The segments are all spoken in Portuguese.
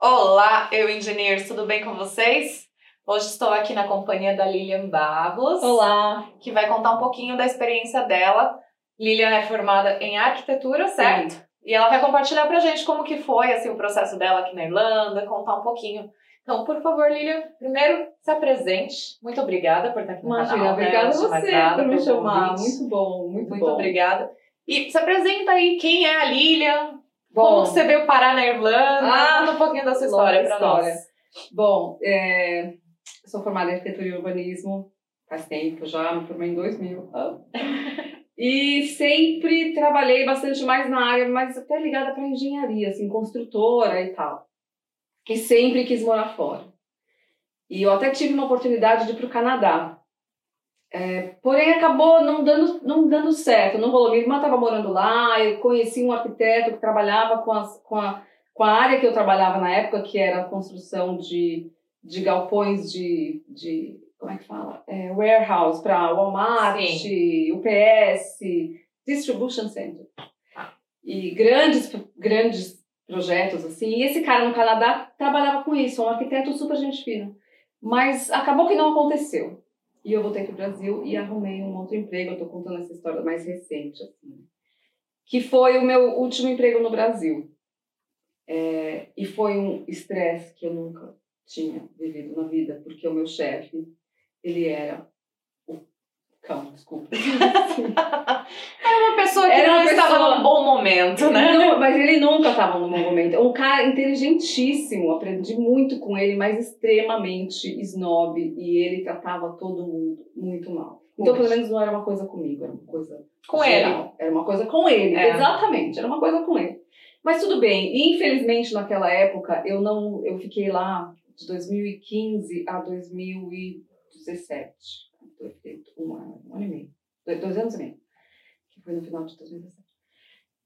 Olá, eu engenheiros, tudo bem com vocês? Hoje estou aqui na companhia da Lilian Barros. Olá. Que vai contar um pouquinho da experiência dela. Lilian é formada em arquitetura, certo? Sim. E ela vai compartilhar pra gente como que foi assim, o processo dela aqui na Irlanda, contar um pouquinho. Então, por favor, Lilian, primeiro se apresente. Muito obrigada por estar aqui no Imagina, canal. Obrigada né? a você por me chamar. Convite. Muito bom, muito, Muito bom. obrigada. E se apresenta aí quem é a Lilian, Bom, como você veio parar na Irlanda, Ah, conta um pouquinho da sua história nós. Bom, é, eu sou formada em arquitetura e urbanismo faz tempo já, me formei em 2000. Ah. E sempre trabalhei bastante mais na área, mas até ligada para engenharia, assim, construtora e tal. E sempre quis morar fora. E eu até tive uma oportunidade de ir para o Canadá. É, porém, acabou não dando, não dando certo, não rolou. Minha irmã estava morando lá, eu conheci um arquiteto que trabalhava com, as, com, a, com a área que eu trabalhava na época, que era a construção de, de galpões de, de. Como é que fala? É, warehouse para Walmart, UPS, Distribution Center. E grandes, grandes projetos, assim. E esse cara no Canadá trabalhava com isso, um arquiteto super gente fina. Mas acabou que não aconteceu. E eu voltei para o Brasil e arrumei um outro emprego. Eu estou contando essa história mais recente, assim. Que foi o meu último emprego no Brasil. É, e foi um estresse que eu nunca tinha vivido na vida, porque o meu chefe, ele era cão, desculpa. Era uma pessoa que Era não uma estava pessoa- num bom momento, né? Não, mas ele nunca estava no bom momento. Um cara inteligentíssimo, aprendi muito com ele, mas extremamente snob. E ele tratava todo mundo muito mal. Então, pelo menos não era uma coisa comigo, era uma coisa Com geral. Era uma coisa com ele, É. exatamente, era uma coisa com ele. Mas tudo bem, e infelizmente naquela época eu não, eu fiquei lá de 2015 a 2017. Um ano, um ano e meio, dois, anos e meio, que foi no final de 2017.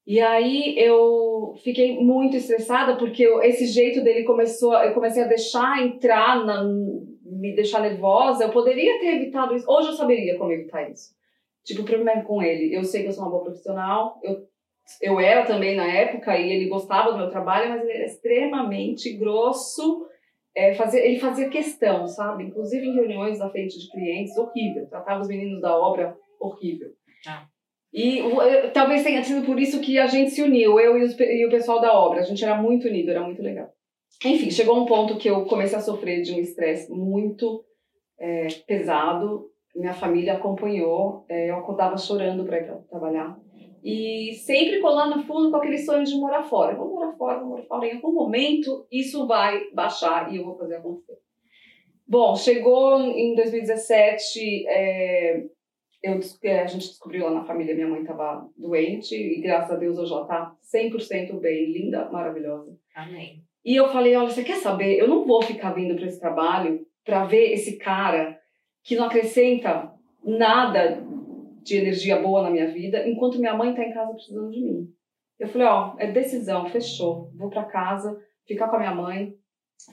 E aí eu fiquei muito estressada porque eu- esse jeito dele começou, eu comecei a deixar entrar na, me deixar nervosa. Eu poderia ter evitado isso. Hoje eu saberia como evitar isso. Tipo, primeiro com ele, eu sei que eu sou uma boa profissional, eu, eu era também na época e ele gostava do meu trabalho, mas ele era extremamente grosso. É, fazia, ele fazia questão, sabe? Inclusive em reuniões na frente de clientes, horrível. Tratava os meninos da obra horrível. Ah. E o- talvez tenha sido por isso que a gente se uniu, eu e, os e o pessoal da obra. A gente era muito unido, era muito legal. Enfim, chegou um ponto que eu comecei a sofrer de um estresse muito é, pesado. Minha família acompanhou, é, eu acordava chorando para ir pra trabalhar. E sempre colando no fundo com aquele sonho de morar fora. Vou morar fora, vou morar fora. Em algum momento isso vai baixar e eu vou fazer acontecer. Bom, chegou em 2017, é, eu, é, a gente descobriu lá na família, minha mãe estava doente e graças a Deus hoje ela está 100% bem, linda, maravilhosa. Amém. E eu falei, olha, você quer saber? Eu não vou ficar vindo para esse trabalho para ver esse cara que não acrescenta nada de energia boa na minha vida, enquanto minha mãe está em casa precisando de mim. Eu falei, ó, é decisão, fechou. Vou para casa, ficar com a minha mãe.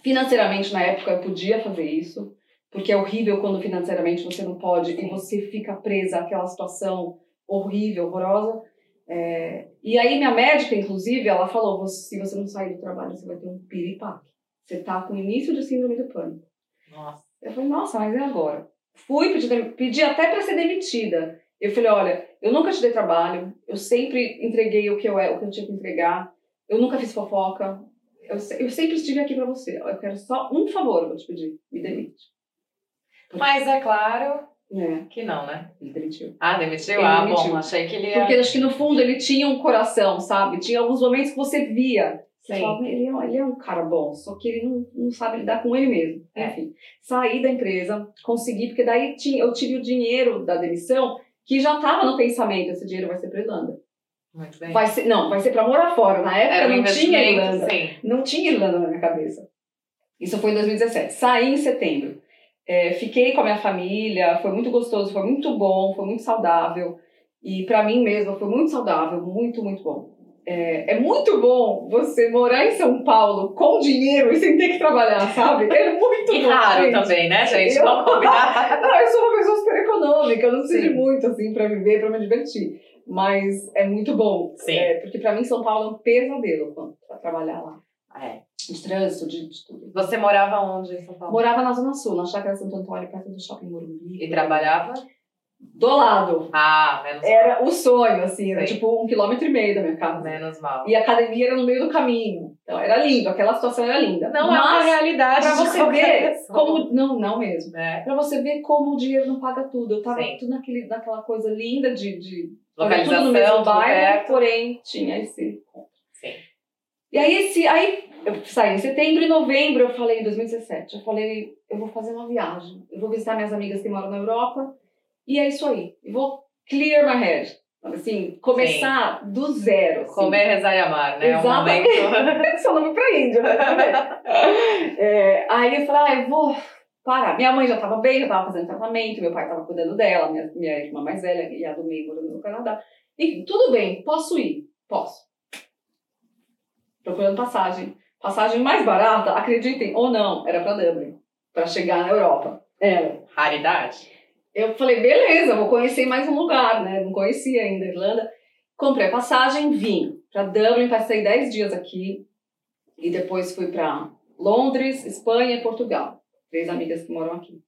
Financeiramente, na época, eu podia fazer isso, porque é horrível quando financeiramente você não pode e você fica presa àquela situação horrível, horrorosa. É, e aí minha médica, inclusive, ela falou, "Você- se você não sair do trabalho, você vai ter um piripaque. Você tá com início de síndrome do pânico. Nossa. Eu falei, nossa, mas é agora. Fui, pedi, dem- pedi até para ser demitida. Eu falei, olha, eu nunca te dei trabalho, eu sempre entreguei o que eu, é- o que eu tinha que entregar, eu nunca fiz fofoca, eu, eu sempre estive aqui para você. Eu quero só um favor, eu vou te pedir, me demite. Mas é claro É, que não, né? ele demitiu. Ah, demitiu? Ele ah, demitiu. bom, achei que ele ia... Porque acho que no fundo ele tinha um coração, sabe? Tinha alguns momentos que você via. Você Sim. falava, ele, é, ele é um cara bom, só que ele não, não sabe lidar com ele mesmo. É. Enfim, saí da empresa, consegui, porque daí tinha, eu tive o dinheiro da demissão que já estava no pensamento, esse dinheiro vai ser para Irlanda. Muito bem. Vai ser, não, vai ser para morar fora. Na época Era não tinha Irlanda. sim. Não tinha Irlanda na minha cabeça. Isso foi em 2017. Saí em setembro. É, fiquei com a minha família, foi muito gostoso, foi muito bom, foi muito saudável. E para mim mesma foi muito saudável, muito, muito bom. É, é muito bom você morar em São Paulo com dinheiro e sem ter que trabalhar, sabe? É muito E bom. raro gente. também, né, gente? Eu- Vamos combinar. Não, eu sou uma pessoa super econômica, eu não preciso Sim. de muito assim para viver, para me divertir. Mas é muito bom. Sim. É, porque para mim São Paulo é um pesadelo pra trabalhar lá. É. De trânsito, de, de tudo. Você morava onde em São Paulo? Morava na Zona Sul, na Chácara Santo Antônio, perto do Shopping Morumbi. E trabalhava? Do lado. Ah, menos Era o sonho, assim, era tipo um quilômetro e meio da minha mal. casa. Menos mal. E a academia era no meio do caminho. Então era lindo, aquela situação era linda. Não é uma Mas, realidade pra você ver pessoa. como. Não, não mesmo. Né? Pra você ver como o dinheiro não paga tudo. Eu tava Sim. tudo naquele, naquela coisa linda de, de fazer tudo Localização, no mesmo bairro, porém tinha esse. Sim. E aí, esse, aí eu saí em setembro e novembro, eu falei, em 2017, eu falei, eu vou fazer uma viagem. Eu vou visitar minhas amigas que moram na Europa. E é isso aí. Eu vou clear my head. Assim, começar do zero. assim. Comer, rezar e amar, né? É um Exatamente. momento. É o nome pra Índia, né? É, aí eu falei, ah, eu vou parar. Minha mãe já estava bem, já estava fazendo tratamento, meu pai estava cuidando dela, minha, minha irmã mais velha e a do meio morando no Canadá. Enfim, tudo bem, posso ir? Posso. Procurando passagem. Passagem mais barata, acreditem ou não, era para Dublin, para chegar na Europa. Era. Raridade. Eu falei, beleza, vou conhecer mais um lugar, né? Não conhecia ainda a Irlanda. Comprei a passagem, vim para Dublin, passei 10 dias aqui e depois fui para Londres, Espanha e Portugal. Três amigas que moram aqui.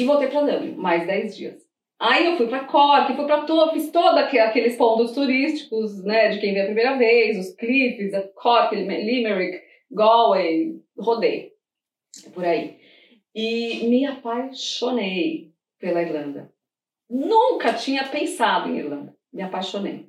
E voltei para Dublin, mais 10 dias. Aí eu fui para Cork, fui para todo, fiz todos aqueles pontos turísticos, né, de quem vem a primeira vez, os cliffs, a Cork, Limerick, Galway, rodei por aí. E me apaixonei pela Irlanda. Nunca tinha pensado em Irlanda. Me apaixonei.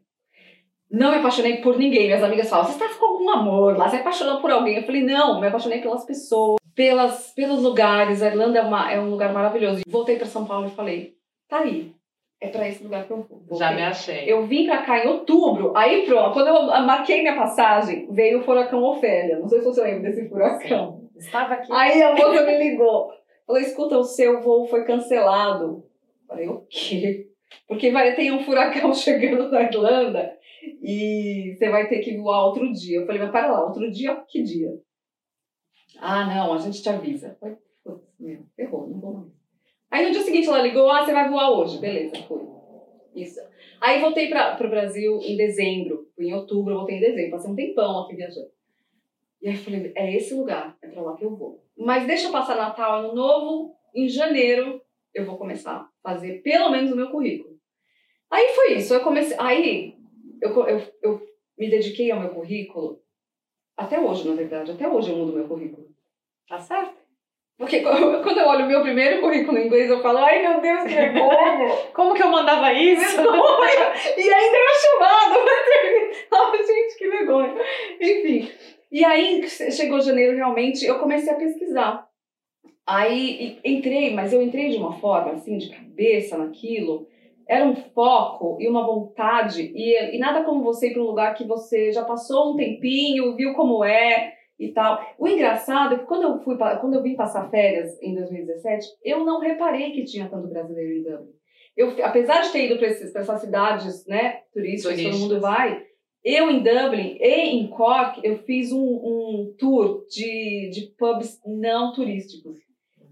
Não me apaixonei por ninguém. Minhas amigas falam, você está com algum amor lá? Você apaixonou por alguém? Eu falei, não, me apaixonei pelas pessoas, pelas, pelos lugares. A Irlanda é, uma, é um lugar maravilhoso. Voltei para São Paulo e falei, tá aí. É para esse lugar que eu vou. Já me achei. Eu vim pra cá em outubro, aí pronto, quando eu marquei minha passagem, veio o furacão Ofélia. Não sei se você lembra desse furacão. Estava aqui. Aí a moça me ligou. Falou, escuta, o seu voo foi cancelado. Falei, o quê? Porque vai, tem um furacão chegando na Irlanda e você vai ter que voar outro dia. Eu falei, mas para lá, outro dia? Que dia? Ah, não, a gente te avisa. Ferrou, não vou mais. Aí no dia seguinte ela ligou, ah, você vai voar hoje. Beleza, fui. Isso. Aí voltei para o Brasil em dezembro. Em outubro, voltei em dezembro. Passei um tempão aqui viajando. E aí eu falei, é esse lugar, é pra lá que eu vou. Mas deixa eu passar Natal, Ano Novo, em janeiro eu vou começar a fazer pelo menos o meu currículo. Aí foi isso, eu comecei, aí eu, eu, eu me dediquei ao meu currículo, até hoje na verdade, até hoje eu mudo meu currículo. Tá certo? Porque quando eu olho o meu primeiro currículo em inglês, eu falo, ai meu Deus, que vergonha! Como que eu mandava isso? e ainda era chamado. Ai, gente, que vergonha. Enfim. E aí, chegou janeiro, realmente, eu comecei a pesquisar. Aí entrei, mas eu entrei de uma forma, assim, de cabeça naquilo. Era um foco e uma vontade. E, e nada como você ir para um lugar que você já passou um tempinho, viu como é e tal. O engraçado é que quando eu, fui, quando eu vim passar férias em 2017, eu não reparei que tinha tanto brasileiro em Dublin. Eu, apesar de ter ido para essas cidades né, turísticas, que todo mundo vai, eu em Dublin e em Cork, eu fiz um, um tour de, de pubs não turísticos.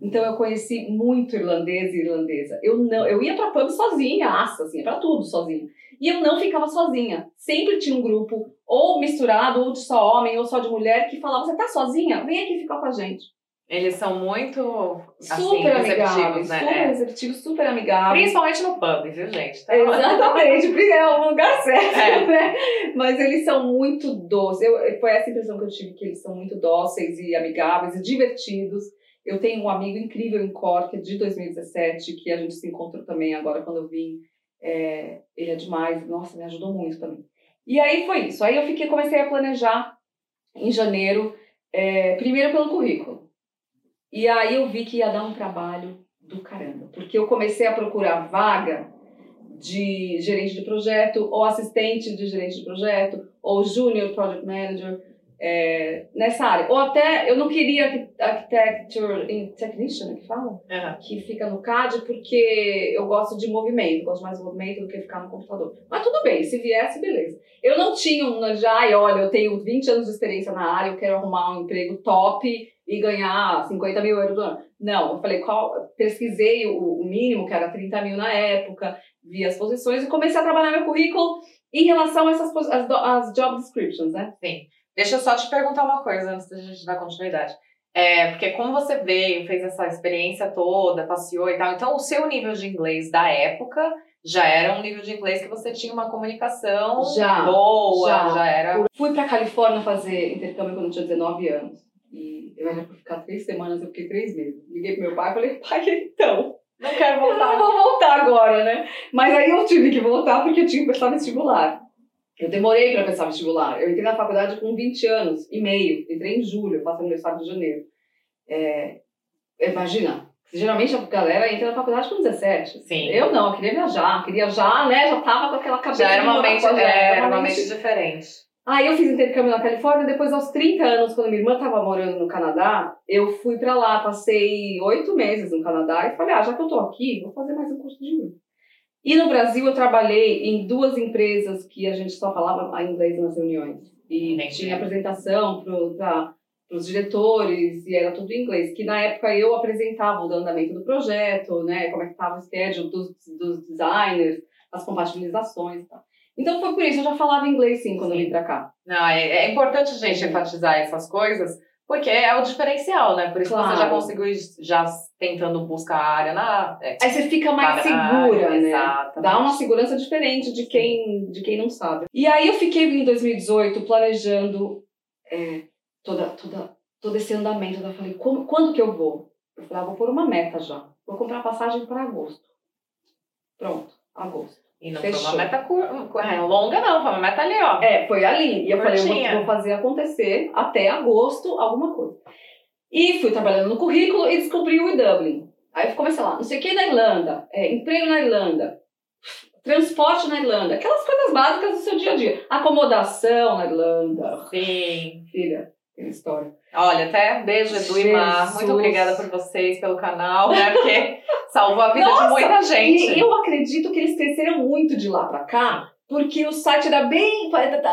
Então eu conheci muito irlandês e irlandesa. Eu não, eu ia para pub sozinha, aça, assim, para tudo sozinha. E eu não ficava sozinha. Sempre tinha um grupo ou misturado, ou de só homem, ou só de mulher, que falava: "Você tá sozinha? Vem aqui ficar com a gente". Eles são muito assim, super amigáveis, receptivos, né? super É. receptivos, super amigáveis. Principalmente no pub, viu, gente? Tá? Exatamente, é o lugar certo, É. né? Mas eles são muito doces. Eu, foi essa impressão que eu tive, que eles são muito dóceis e amigáveis e divertidos. Eu tenho um amigo incrível em Cork, de 2017, que a gente se encontrou também agora quando eu vim. É, ele é demais, nossa, me ajudou muito também. E aí foi isso. Aí eu fiquei, comecei a planejar em janeiro, é, primeiro pelo currículo. E aí eu vi que ia dar um trabalho do caramba, porque eu comecei a procurar vaga de gerente de projeto, ou assistente de gerente de projeto, ou junior project manager, é, nessa área. Ou até, eu não queria architecture technician, que fala? Que fica no CAD porque eu gosto de movimento, gosto mais de movimento do que ficar no computador. Mas tudo bem, se viesse, beleza. Eu não tinha um já, e olha, eu tenho 20 anos de experiência na área, eu quero arrumar um emprego top e ganhar 50 mil euros do ano. Não, eu falei, qual, pesquisei o, o mínimo, que era 30 mil na época, vi as posições e comecei a trabalhar meu currículo em relação a essas as, as job descriptions, né? Deixa eu só te perguntar uma coisa antes da gente dar continuidade. É, porque como você veio, fez essa experiência toda, passeou e tal, então o seu nível de inglês da época já era um nível de inglês que você tinha uma comunicação Já, boa, já. já, era. Fui pra Califórnia fazer intercâmbio quando eu tinha 19 anos. E eu era pra ficar três semanas, eu fiquei três meses. Liguei pro meu pai e falei, pai, então, Não quero eu não vou voltar agora, né? Mas aí eu tive que voltar porque eu tinha que prestar vestibular. Eu demorei para prestar vestibular. Eu entrei na faculdade com 20 anos e meio. Entrei em julho, eu faço aniversário de janeiro. É, imagina, geralmente a galera entra na faculdade com 17. Sim. Eu não, eu queria viajar, queria já, né? Já tava com aquela cabeça Já era uma mente, já é, era uma mente diferente. Aí eu fiz intercâmbio na Califórnia, depois aos 30 anos, quando minha irmã estava morando no Canadá, eu fui pra lá, passei oito meses no Canadá e falei, ah, já que eu tô aqui, vou fazer mais um curso de inglês. E no Brasil eu trabalhei em duas empresas que a gente só falava inglês nas reuniões. E Entendi. tinha apresentação para os diretores e era tudo em inglês. Que na época eu apresentava o andamento do projeto, né, como é que estava o schedule dos, dos designers, as compatibilizações e tal. Então foi por isso, eu já falava inglês sim quando eu vim pra cá. Não, é, é importante a gente enfatizar essas coisas, porque é o diferencial, né? Por isso que você já Claro. conseguiu já tentando buscar a área na. É, Aí você fica mais segura, área, né? Exatamente. Dá uma segurança diferente de quem, de quem não sabe. E aí eu fiquei em 2018 planejando é, toda, toda, todo esse andamento. Eu falei, como, quando que eu vou? Eu falei, ah, vou pôr uma meta já. Vou comprar passagem para agosto. Pronto, agosto. E não foi Fechou. uma meta cur... é, longa, não, foi uma meta ali, ó. É, foi ali. E eu falei, eu Curtinha. vou, vou fazer acontecer até agosto alguma coisa. E fui trabalhando no currículo e descobri o e-Dublin. Aí comecei lá, não sei o que na Irlanda, é, emprego na Irlanda, transporte na Irlanda, aquelas coisas básicas do seu dia a dia. Acomodação na Irlanda. Sim. Filha, história. Olha, até beijo, Edu e Mar. Muito Jesus. obrigada por vocês, pelo canal, né? Porque salvou a vida de Nossa, muita gente. E eu acredito que eles cresceram muito de lá pra cá, porque o site era bem,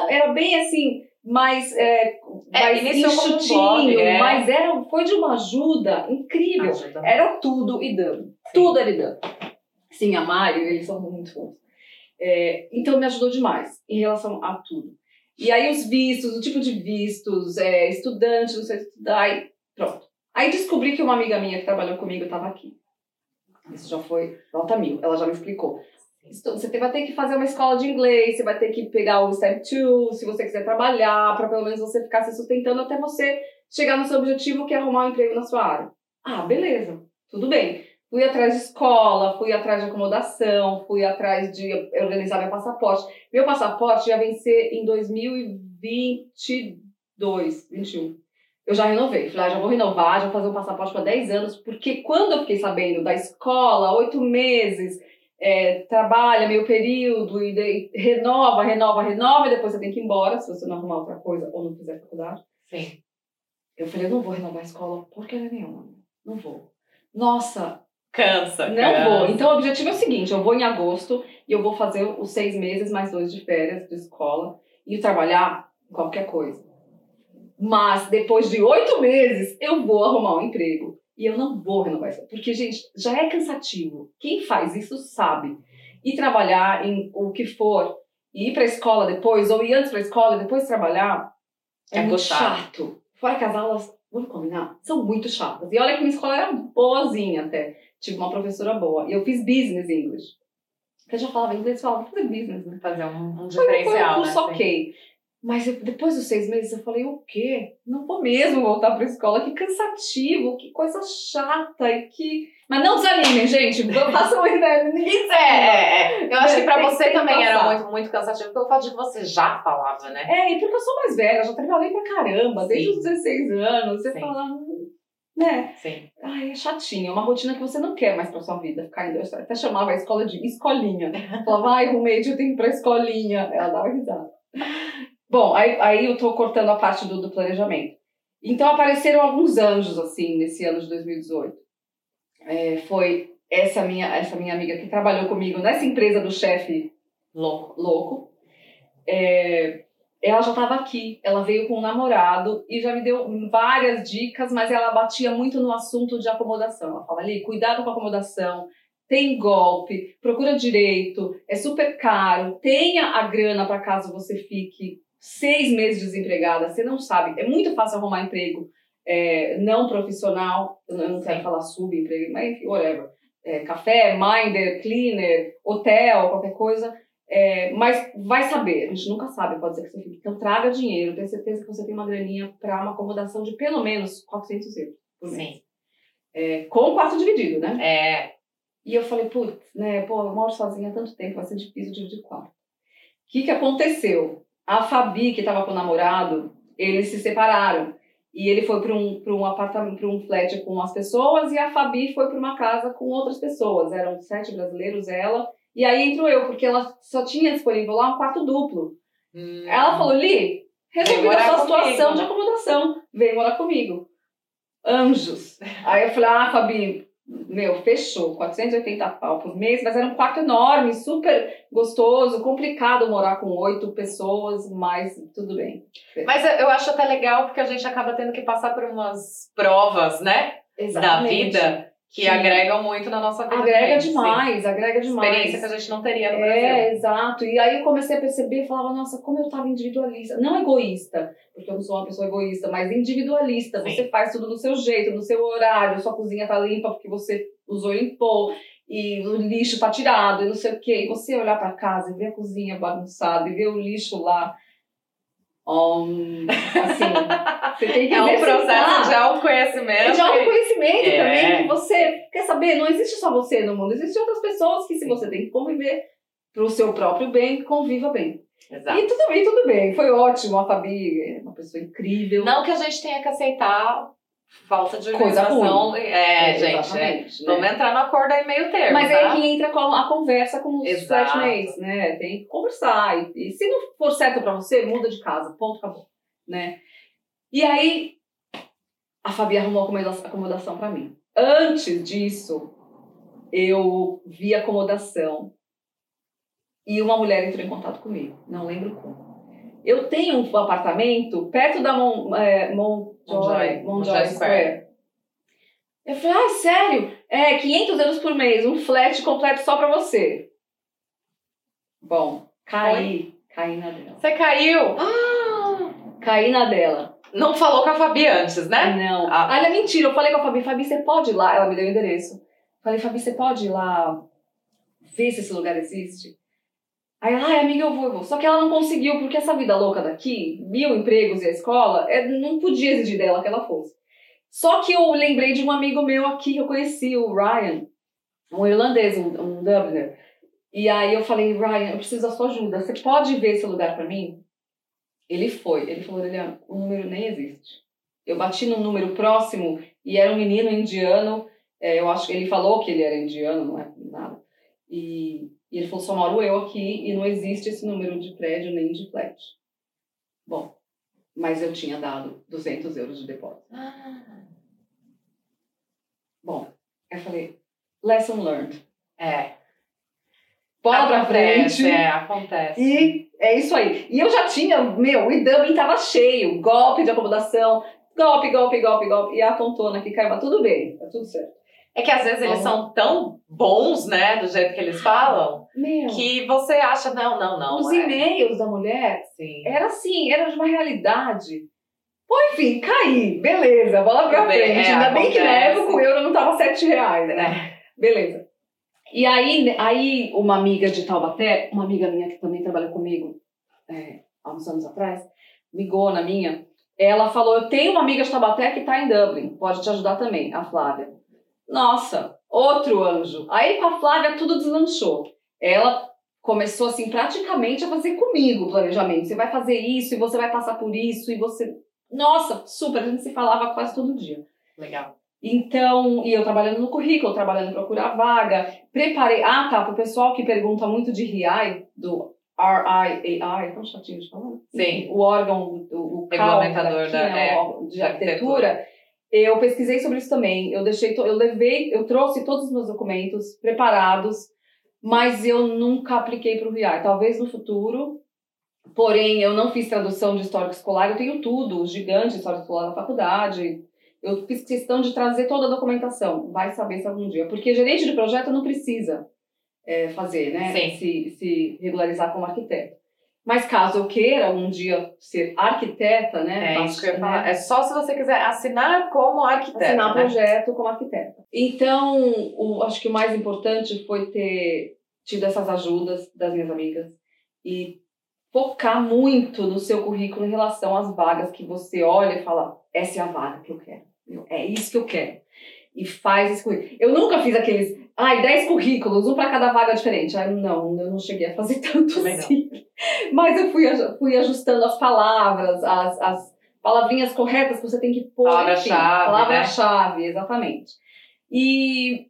era bem assim, mais, é, É, mais iniciou como um enxutinho, blog, é. mas era, foi de uma ajuda incrível. Ajuda. Era tudo e dando. Tudo era e dando. Sim, a Mário, eles são muito bons. É, então me ajudou demais em relação a tudo. E aí os vistos, o tipo de vistos, é, estudante, não sei estudar, e pronto. Aí descobri que uma amiga minha que trabalhou comigo estava aqui. Isso já foi nota mil, ela já me explicou. Estu- Você vai ter que fazer uma escola de inglês, você vai ter que pegar o Step 2, se você quiser trabalhar, para pelo menos você ficar se sustentando até você chegar no seu objetivo, que é arrumar um emprego na sua área. Ah, beleza, tudo bem. Fui atrás de escola, fui atrás de acomodação, fui atrás de organizar meu passaporte. Meu passaporte ia vencer em 2022, 21. Eu já renovei. Falei, ah, já vou renovar, já vou fazer um passaporte para 10 anos, porque quando eu fiquei sabendo da escola, oito meses, é, trabalha meio período, e daí renova, renova, renova, e depois você tem que ir embora, se você não arrumar outra coisa ou não fizer faculdade. Sim. Eu falei, eu não vou renovar a escola porcaria nenhuma. Não vou. Nossa, Cansa. não cansa. vou. Então, o objetivo é o seguinte: eu vou em agosto e eu vou fazer os seis meses mais dois de férias de escola e trabalhar qualquer coisa. Mas depois de oito meses, eu vou arrumar um emprego. E eu não vou renovar isso. Porque, gente, já é cansativo. Quem faz isso sabe. E trabalhar em o que for, e ir pra escola depois, ou ir antes pra escola e depois trabalhar, é, É muito chato. Fora que as aulas, vamos combinar, são muito chatas. E olha que minha escola era boazinha até. Tive uma professora boa. E eu fiz business English. Porque eu já falava inglês, falava, vou fazer business, né? Fazer um, um Foi, foi um diferencial, curso né? ok. Mas eu- depois dos seis meses eu falei, o quê? Não vou mesmo voltar pra escola. Que cansativo, que coisa chata e que... Mas não desanimem, gente. Façam ideia, ninguém É, é, é. Eu acho que pra Tem- você que também era muito, muito cansativo pelo fato de que você já falava, né? É, e porque eu sou mais velha, já trabalhei pra caramba, desde Sim. os 16 anos. Você Sim. fala, né? Sim. Ai, é chatinho, é uma rotina que você não quer mais pra sua vida. Ficar indo, eu até chamava a escola de escolinha. Falava, ai, roommate, eu tenho que ir pra escolinha. Ela dava risada. Bom, aí, aí eu tô cortando a parte do, do planejamento. Então apareceram alguns anjos, assim, nesse ano de 2018. É, foi essa minha, essa minha amiga que trabalhou comigo nessa empresa do chefe Louco. louco. É, ela já estava aqui, ela veio com um namorado e já me deu várias dicas, mas ela batia muito no assunto de acomodação. Ela fala ali, cuidado com a acomodação, tem golpe, procura direito, é super caro, tenha a grana para caso você fique seis meses desempregada, você não sabe. É muito fácil arrumar emprego é, não profissional, eu não quero falar subemprego, mas whatever. É, café, minder, cleaner, hotel, qualquer coisa. É, mas vai saber, a gente nunca sabe, pode ser que você fique. Então traga dinheiro, tenha certeza que você tem uma graninha para uma acomodação de pelo menos 400 euros por mês. Sim. É, com o quarto dividido, né? É. E eu falei, putz, né, pô, eu moro sozinha há tanto tempo, vai ser difícil dividir quarto. O que que aconteceu? A Fabi, que estava com o namorado, eles se separaram. E ele foi para um, um apartamento, para um flat com as pessoas, e a Fabi foi para uma casa com outras pessoas. Eram sete brasileiros, ela. E aí entrou eu, porque ela só tinha disponível lá um quarto duplo. Hum. Ela falou, Li, resolvi a sua situação de acomodação. Vem morar comigo. Anjos. aí eu falei, ah, Fabi, meu, fechou, 480 pau por mês, mas era um quarto enorme, super gostoso, complicado morar com oito pessoas, mas tudo bem. Mas eu acho até legal porque a gente acaba tendo que passar por umas provas, né? Exatamente. Da vida que Sim. agregam muito na nossa vida. Agrega demais, Sim. agrega demais. Experiência que a gente não teria no é, Brasil. É, exato. E aí eu comecei a perceber e falava, nossa, como eu estava individualista. Não egoísta, porque eu não sou uma pessoa egoísta, mas individualista. Sim. Você faz tudo do seu jeito, no seu horário, sua cozinha tá limpa porque você usou e limpou, e o lixo tá tirado, e não sei o quê. E você olhar para casa e ver a cozinha bagunçada, e ver o lixo lá Um, assim, você tem que É um processo de autoconhecimento. De autoconhecimento é. também, que você quer saber, não existe só você no mundo, existem outras pessoas que se você tem que conviver pro seu próprio bem, conviva bem. Exato. E tudo bem, tudo bem. Foi ótimo, a Fabi é uma pessoa incrível. Não que a gente tenha que aceitar falta de organização. Coisa é, é, gente, é, né? vamos entrar no acordo aí meio termo. Mas tá? é que entra com a conversa com os Exato. flatmates, né? Tem que conversar. E, e, se não for certo pra você, muda de casa. Ponto, acabou. Né? E aí, a Fabi arrumou acomodação para mim. Antes disso, eu vi acomodação e uma mulher entrou em contato comigo. Não lembro como. Eu tenho um apartamento perto da Mon, é, Montjoy, Montjoy Square. Eu falei, ah, sério? É, 500 euros por mês, um flat completo só pra você. Bom, caí. Caí na dela. Você caiu? Ah! Caí na dela. Não falou com a Fabi antes, né? Não. Ah. Olha, mentira. Eu falei com a Fabi, Fabi, você pode ir lá? Ela me deu o endereço. Falei, Fabi, você pode ir lá ver se esse lugar existe? Aí ai, amiga, eu vou, eu vou. Só que ela não conseguiu, porque essa vida louca daqui, mil empregos e a escola, é, não podia exigir dela que ela fosse. Só que eu lembrei de um amigo meu aqui que eu conheci, o Ryan, um irlandês, um, um Dubliner. E aí eu falei, Ryan, eu preciso da sua ajuda. Você pode ver esse lugar para mim? Ele foi. Ele falou, Lilian, o número nem existe. Eu bati num número próximo e era um menino indiano. É, eu acho que ele falou que ele era indiano, não é nada. E e ele falou, só moro eu aqui e não existe esse número de prédio nem de flat. Bom, mas eu tinha dado 200 euros de depósito. Ah. Bom, eu falei, lesson learned. É. Bola pra frente. É, acontece. E é isso aí. E eu já tinha, meu, o Dublin tava cheio, golpe de acomodação, golpe, golpe, golpe, golpe. E a tontona que caiu, mas tudo bem, tá tudo certo. É que às vezes eles são tão bons, né, do jeito que eles falam, Meu. que você acha, não, não, não. Os é. e-mails da mulher, Sim. era assim, era de uma realidade. Bom, enfim, caí, beleza, bola pra bem, frente. É, Ainda bem que na época o euro não tava 7 reais, né? É. Beleza. E aí, aí, uma amiga de Taubaté, uma amiga minha que também trabalhou comigo é, há uns anos atrás, ligou na minha, ela falou: Eu tenho uma amiga de Taubaté que tá em Dublin, pode te ajudar também, a Flávia. Nossa, outro anjo. Aí com a Flávia tudo deslanchou. Ela começou assim praticamente a fazer comigo o planejamento. Você vai fazer isso e você vai passar por isso e você. Nossa, super, a gente se falava quase todo dia. Legal. Então, e eu trabalhando no currículo, trabalhando em procurar vaga, preparei. Ah, tá, pro pessoal que pergunta muito de RI, do RIAI, tão chatinho de falar. Sim. O órgão, o, o regulamentador da, né, é, de arquitetura. arquitetura eu pesquisei sobre isso também. Eu deixei, eu levei, eu trouxe todos os meus documentos preparados, mas eu nunca apliquei para o RIAR. Talvez no futuro. Porém, eu não fiz tradução de histórico escolar. Eu tenho tudo, gigante histórico escolar na faculdade. Eu fiz questão de trazer toda a documentação. Vai saber se algum dia. Porque gerente de projeto não precisa é, fazer, né? Sim. Se, se regularizar como arquiteto. Mas caso eu queira um dia ser arquiteta, né? É isso que eu ia falar. né, É só se você quiser assinar como arquiteta. assinar né? projeto como arquiteta. Então, o, acho que o mais importante foi ter tido essas ajudas das minhas amigas e focar muito no seu currículo em relação às vagas que você olha e fala: essa é a vaga que eu quero, é isso que eu quero. E faz esse currículo. Eu nunca fiz aqueles, ai, 10 currículos, um para cada vaga diferente. Ai, não, eu não cheguei a fazer tanto Também não. assim. Mas eu fui, fui ajustando as palavras, as, as palavrinhas corretas que você tem que pôr. Palavra-chave, né? Palavra-chave, exatamente. E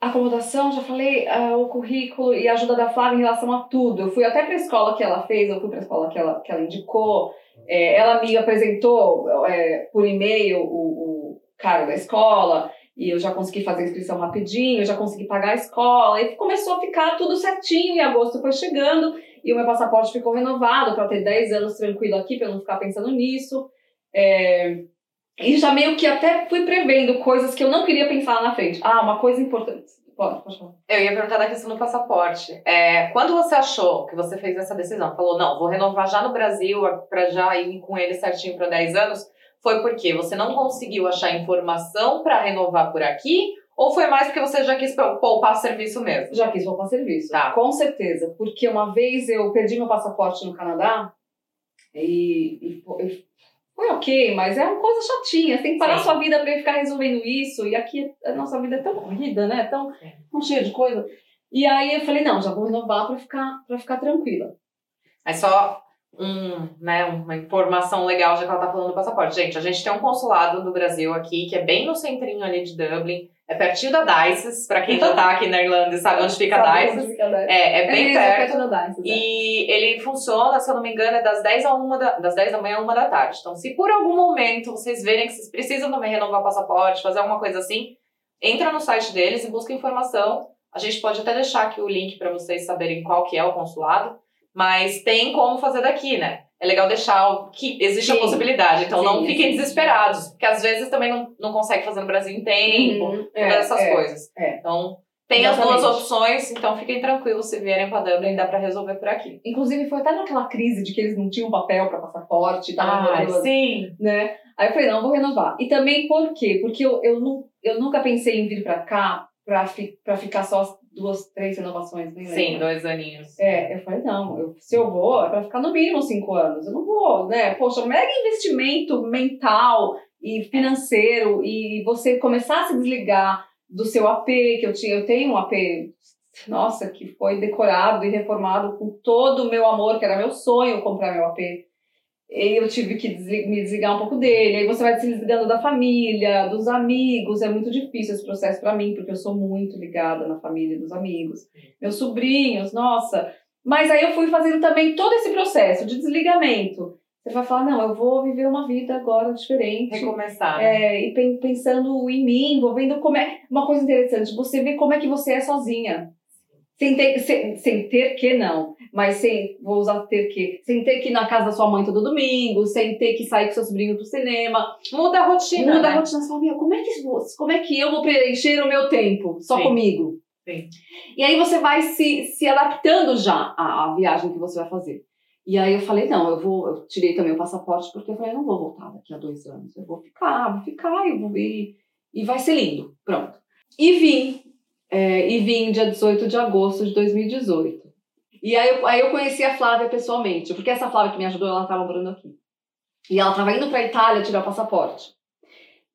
acomodação, já falei, ah, o currículo e a ajuda da Flávia em relação a tudo. Eu fui até para a escola que ela fez, eu fui para a escola que ela, que ela indicou. É, ela me apresentou é, por e-mail o, o cara da escola e eu já consegui fazer a inscrição rapidinho, eu já consegui pagar a escola e começou a ficar tudo certinho. E agosto foi chegando e o meu passaporte ficou renovado para ter 10 anos tranquilo aqui, para eu não ficar pensando nisso. É, e já meio que até fui prevendo coisas que eu não queria pensar na frente. Ah, uma coisa importante. Pode, pode. Eu ia perguntar da questão do passaporte. É, quando você achou que você fez essa decisão, falou, não, vou renovar já no Brasil para já ir com ele certinho para 10 anos, foi porque você não conseguiu achar informação para renovar por aqui? Ou foi mais porque você já quis poupar serviço mesmo? Já quis voltar serviço. Tá. Com certeza. Porque uma vez eu perdi meu passaporte no Canadá e, e fo- e foi ok, mas é uma coisa chatinha. Você tem que parar Sim. sua vida pra ficar resolvendo isso. E aqui a nossa vida é tão corrida, né? Tão, Sim. tão cheia de coisa. E aí eu falei, não, já vou renovar pra ficar, pra ficar tranquila. Mas só um, né, uma informação legal, já que ela tá falando do passaporte. Gente, a gente tem um consulado do Brasil aqui, que é bem no centrinho ali de Dublin. É pertinho da Dices, pra quem já tá aqui na Irlanda e sabe onde fica a Dices. fica a? É, é bem perto. é. E ele funciona, se eu não me engano, é das 10 a 1 da, das 10 da manhã a 1 da tarde. Então, se por algum momento vocês verem que vocês precisam também renovar o passaporte, fazer alguma coisa assim, entra no site deles e busca informação. A gente pode até deixar aqui o link para vocês saberem qual que é o consulado, mas tem como fazer daqui, né? É legal deixar que existe a Sim. possibilidade, então não Sim, fiquem sim. desesperados, porque às vezes também não, não consegue fazer no Brasil em tempo, Uhum, todas é, essas é. coisas. é. Então, tem as duas Exatamente. opções, então fiquem tranquilos se vierem para Dublin, dá para resolver por aqui. Inclusive, foi até naquela crise de que eles não tinham papel para passaporte, Ai, rolando, sim. né? Aí eu falei, não, vou renovar. E também por quê? Porque eu, eu, eu nunca pensei em vir para cá para fi, pra ficar só duas, três renovações, nem Sim, lembro. dois aninhos. É, eu falei, não, eu, se eu vou, é para ficar no mínimo cinco anos. Eu não vou, né? Poxa, mega investimento mental e financeiro e você começar a se desligar do seu AP, que eu tinha, eu tenho um AP, nossa, que foi decorado e reformado com todo o meu amor, que era meu sonho comprar meu AP. Eu tive que me desligar um pouco dele. Aí você vai se desligando da família, dos amigos. É muito difícil esse processo para mim, porque eu sou muito ligada na família e dos amigos. Meus sobrinhos, nossa. Mas aí eu fui fazendo também todo esse processo de desligamento. Você vai falar, não, eu vou viver uma vida agora diferente. Recomeçar. né? É, e pen- pensando em mim, vou vendo como é. Uma coisa interessante, você vê como é que você é sozinha. Sem ter, sem, sem ter que não, mas sem, vou usar ter que, sem ter que ir na casa da sua mãe todo domingo, sem ter que sair com seu sobrinho pro cinema. Muda a rotina. Muda né? a rotina, você fala, meu, como é, que, como é que eu vou preencher o meu tempo só Sim. comigo? Sim. E aí você vai se, se adaptando já à, à viagem que você vai fazer. E aí eu falei, não, eu vou, eu tirei também o passaporte, porque eu falei, eu não vou voltar daqui a dois anos. Eu vou ficar, vou ficar e, vou, e, e vai ser lindo. Pronto. E vim. é, e vim dia 18 de agosto de 2018. E aí eu, aí eu conheci a Flávia pessoalmente, porque essa Flávia que me ajudou, ela estava morando aqui. E ela estava indo para Itália tirar o passaporte.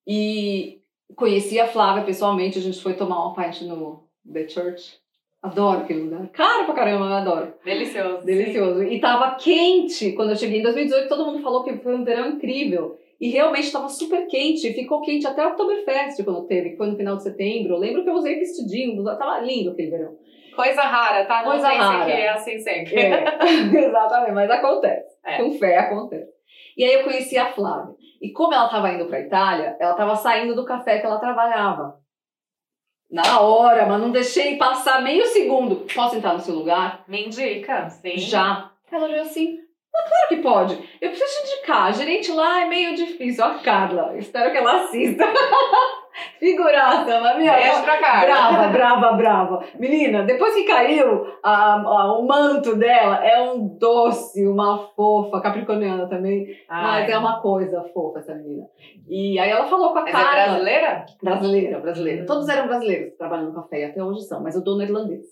E conheci a Flávia pessoalmente, a gente foi tomar uma pint no The Church. Adoro aquele lugar. Cara pra caramba, eu adoro. Delicioso. Delicioso. E tava quente quando eu cheguei em 2018, todo mundo falou que foi um verão incrível. E realmente estava super quente, ficou quente até o Oktoberfest quando teve, que foi no final de setembro. Eu lembro que eu usei vestidinho, tava lindo aquele verão. Coisa rara, tá? Não Coisa pense rara. que é assim sempre. É, exatamente, mas acontece. É. Com fé acontece. E aí eu conheci a Flávia. E como ela estava indo para Itália, ela estava saindo do café que ela trabalhava. Na hora, mas não deixei passar meio segundo. Posso entrar no seu lugar? Me indica, sim. Já. Ela olhou assim. "Ah, claro que pode. Eu preciso te indicar. A gerente lá é meio difícil. Ó, a Carla. Espero que ela assista. Figuraça, mas minha Beijo pra Carla. Brava, brava, brava. Menina, depois que caiu a, a- o manto dela, é um doce, uma fofa, capricorniana também. Ai. Mas é uma coisa fofa essa menina. E aí ela falou com a Mas é brasileira? Brasileira, brasileira. Hum. Todos eram brasileiros trabalhando no café, até hoje são, mas o dono é irlandês.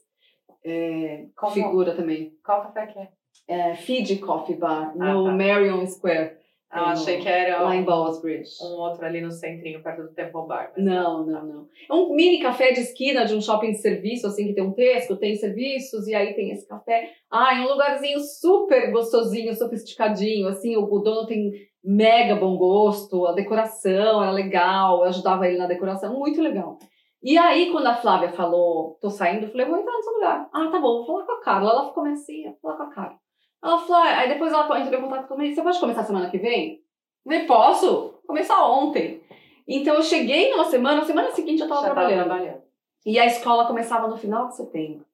É, Como? figura também. Qual café que é? É, Fiji Coffee Bar, Ah, no tá. Marion Square, Ah, achei que era lá em um, Ballsbridge. um outro ali no centrinho, perto do Temple Bar. Não, não, não. É um mini café de esquina de um shopping de serviço, assim, que tem um Tesco, tem serviços, e aí tem esse café. Ah, é um lugarzinho super gostosinho, sofisticadinho, assim, o, o dono tem mega bom gosto, a decoração era legal, eu ajudava ele na decoração, muito legal. E aí, quando a Flávia falou, tô saindo, eu falei, vou entrar no seu lugar. Ah, tá bom, vou falar com a Carla. Ela ficou meio assim, vou falar com a Carla. Ela falou, ah, aí depois ela entrou em contato comigo, você pode começar semana que vem? Falei, posso? Começar ontem. Então eu cheguei numa semana, na semana seguinte eu tava Já tava trabalhando. trabalhando. E a escola começava no final de setembro.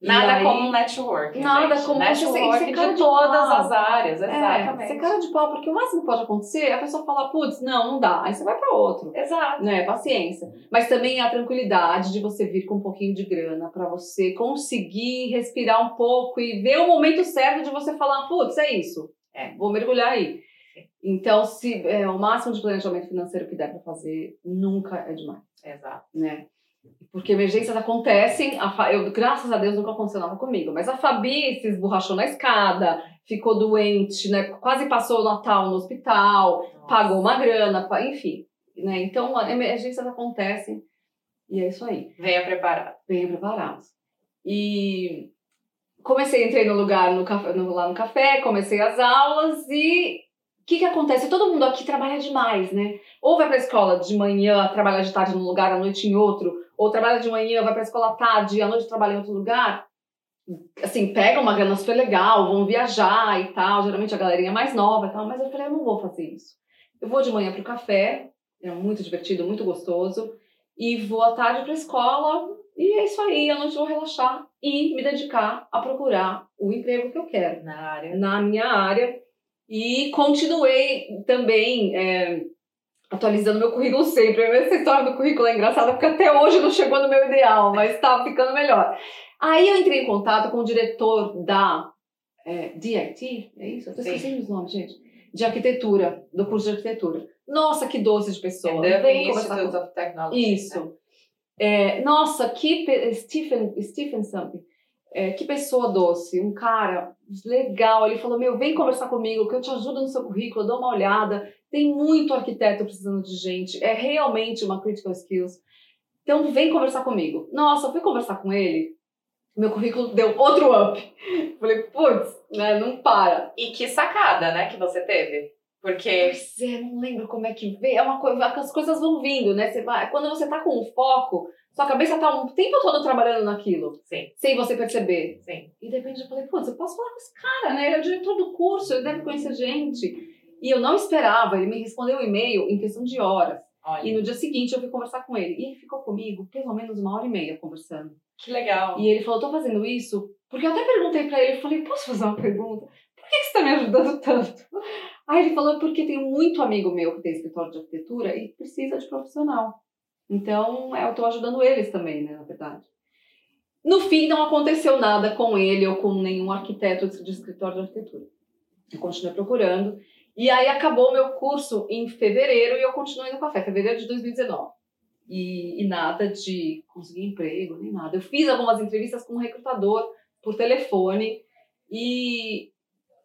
Nada aí- como um network. Nada gente. como você network cara de de todas as áreas, É, exatamente. ser cara de pau, porque o máximo que pode acontecer é a pessoa falar, putz, não, não dá. Aí você vai pra outro. Exato. Né, paciência. Mas também a tranquilidade de você vir com um pouquinho de grana pra você conseguir respirar um pouco e ver o momento certo de você falar, putz, é isso. É. Vou mergulhar aí. Então, se é, o máximo de planejamento financeiro que der pra fazer, nunca é demais, Exato. né? Porque emergências acontecem, a eu, graças a Deus nunca aconteceu nada comigo, mas a Fabi se esborrachou na escada, ficou doente, né? Quase passou o Natal no hospital, pagou uma grana, enfim. Né? Então, emergências acontecem e é isso aí. Venha preparado. Bem preparados. E comecei, entrei no lugar no café, no- lá no café, comecei as aulas e o que, que acontece? Todo mundo aqui trabalha demais, né? Ou vai para a escola de manhã, trabalha de tarde num lugar, à noite em outro, ou trabalha de manhã, vai para a escola à tarde e à noite trabalha em outro lugar. Assim, pega uma grana super legal, vão viajar e tal. Geralmente a galerinha é mais nova e tal, mas eu falei, eu não vou fazer isso. Eu vou de manhã pro café, é muito divertido, muito gostoso, e vou à tarde pra escola, e é isso aí, à noite eu vou relaxar e me dedicar a procurar o emprego que eu quero Na área. na minha área. E continuei também é, atualizando meu currículo sempre. Essa história do currículo é engraçada porque até hoje não chegou no meu ideal, mas está ficando melhor. Aí eu entrei em contato com o diretor da é, DIT, é isso? Eu tô esquecendo os nomes, gente. De arquitetura, do curso de arquitetura. Nossa, que doce de pessoa. The Vem conversar com- of Technology. isso. É, nossa, que pe- Stephen, Stephen something. É, que pessoa doce, um cara legal. Ele falou: Meu, vem conversar comigo, que eu te ajudo no seu currículo, dou uma olhada. Tem muito arquiteto precisando de gente, é realmente uma critical skills. Então, vem conversar comigo. Nossa, fui conversar com ele, meu currículo deu outro up. Falei: Putz, né, não para. E que sacada, né, que você teve. Porque Pois é, não lembro como é que veio. É uma coisa, as coisas vão vindo, né? Você vai, quando você tá com um foco, sua cabeça tá um tempo todo trabalhando naquilo, Sim, sem você perceber. sim. E de repente eu falei, putz, eu posso falar com esse cara, né? Ele é o diretor do curso, ele deve conhecer gente. E eu não esperava, ele me respondeu o e-mail em questão de horas. Olha, E no dia seguinte eu fui conversar com ele. E ele ficou comigo pelo menos uma hora e meia conversando. que legal. E ele falou, tô fazendo isso, porque eu até perguntei pra ele, eu falei, posso fazer uma pergunta? Por que você tá me ajudando tanto? Aí ele falou, porque tem muito amigo meu que tem escritório de arquitetura e precisa de profissional. Então, é, eu tô ajudando eles também, né, na verdade. No fim, não aconteceu nada com ele ou com nenhum arquiteto de escritório de arquitetura. Eu continuei procurando. E aí acabou o meu curso em fevereiro e eu continuei no café, fevereiro de 2019. E, e nada de conseguir emprego, nem nada. Eu fiz algumas entrevistas com um recrutador por telefone e,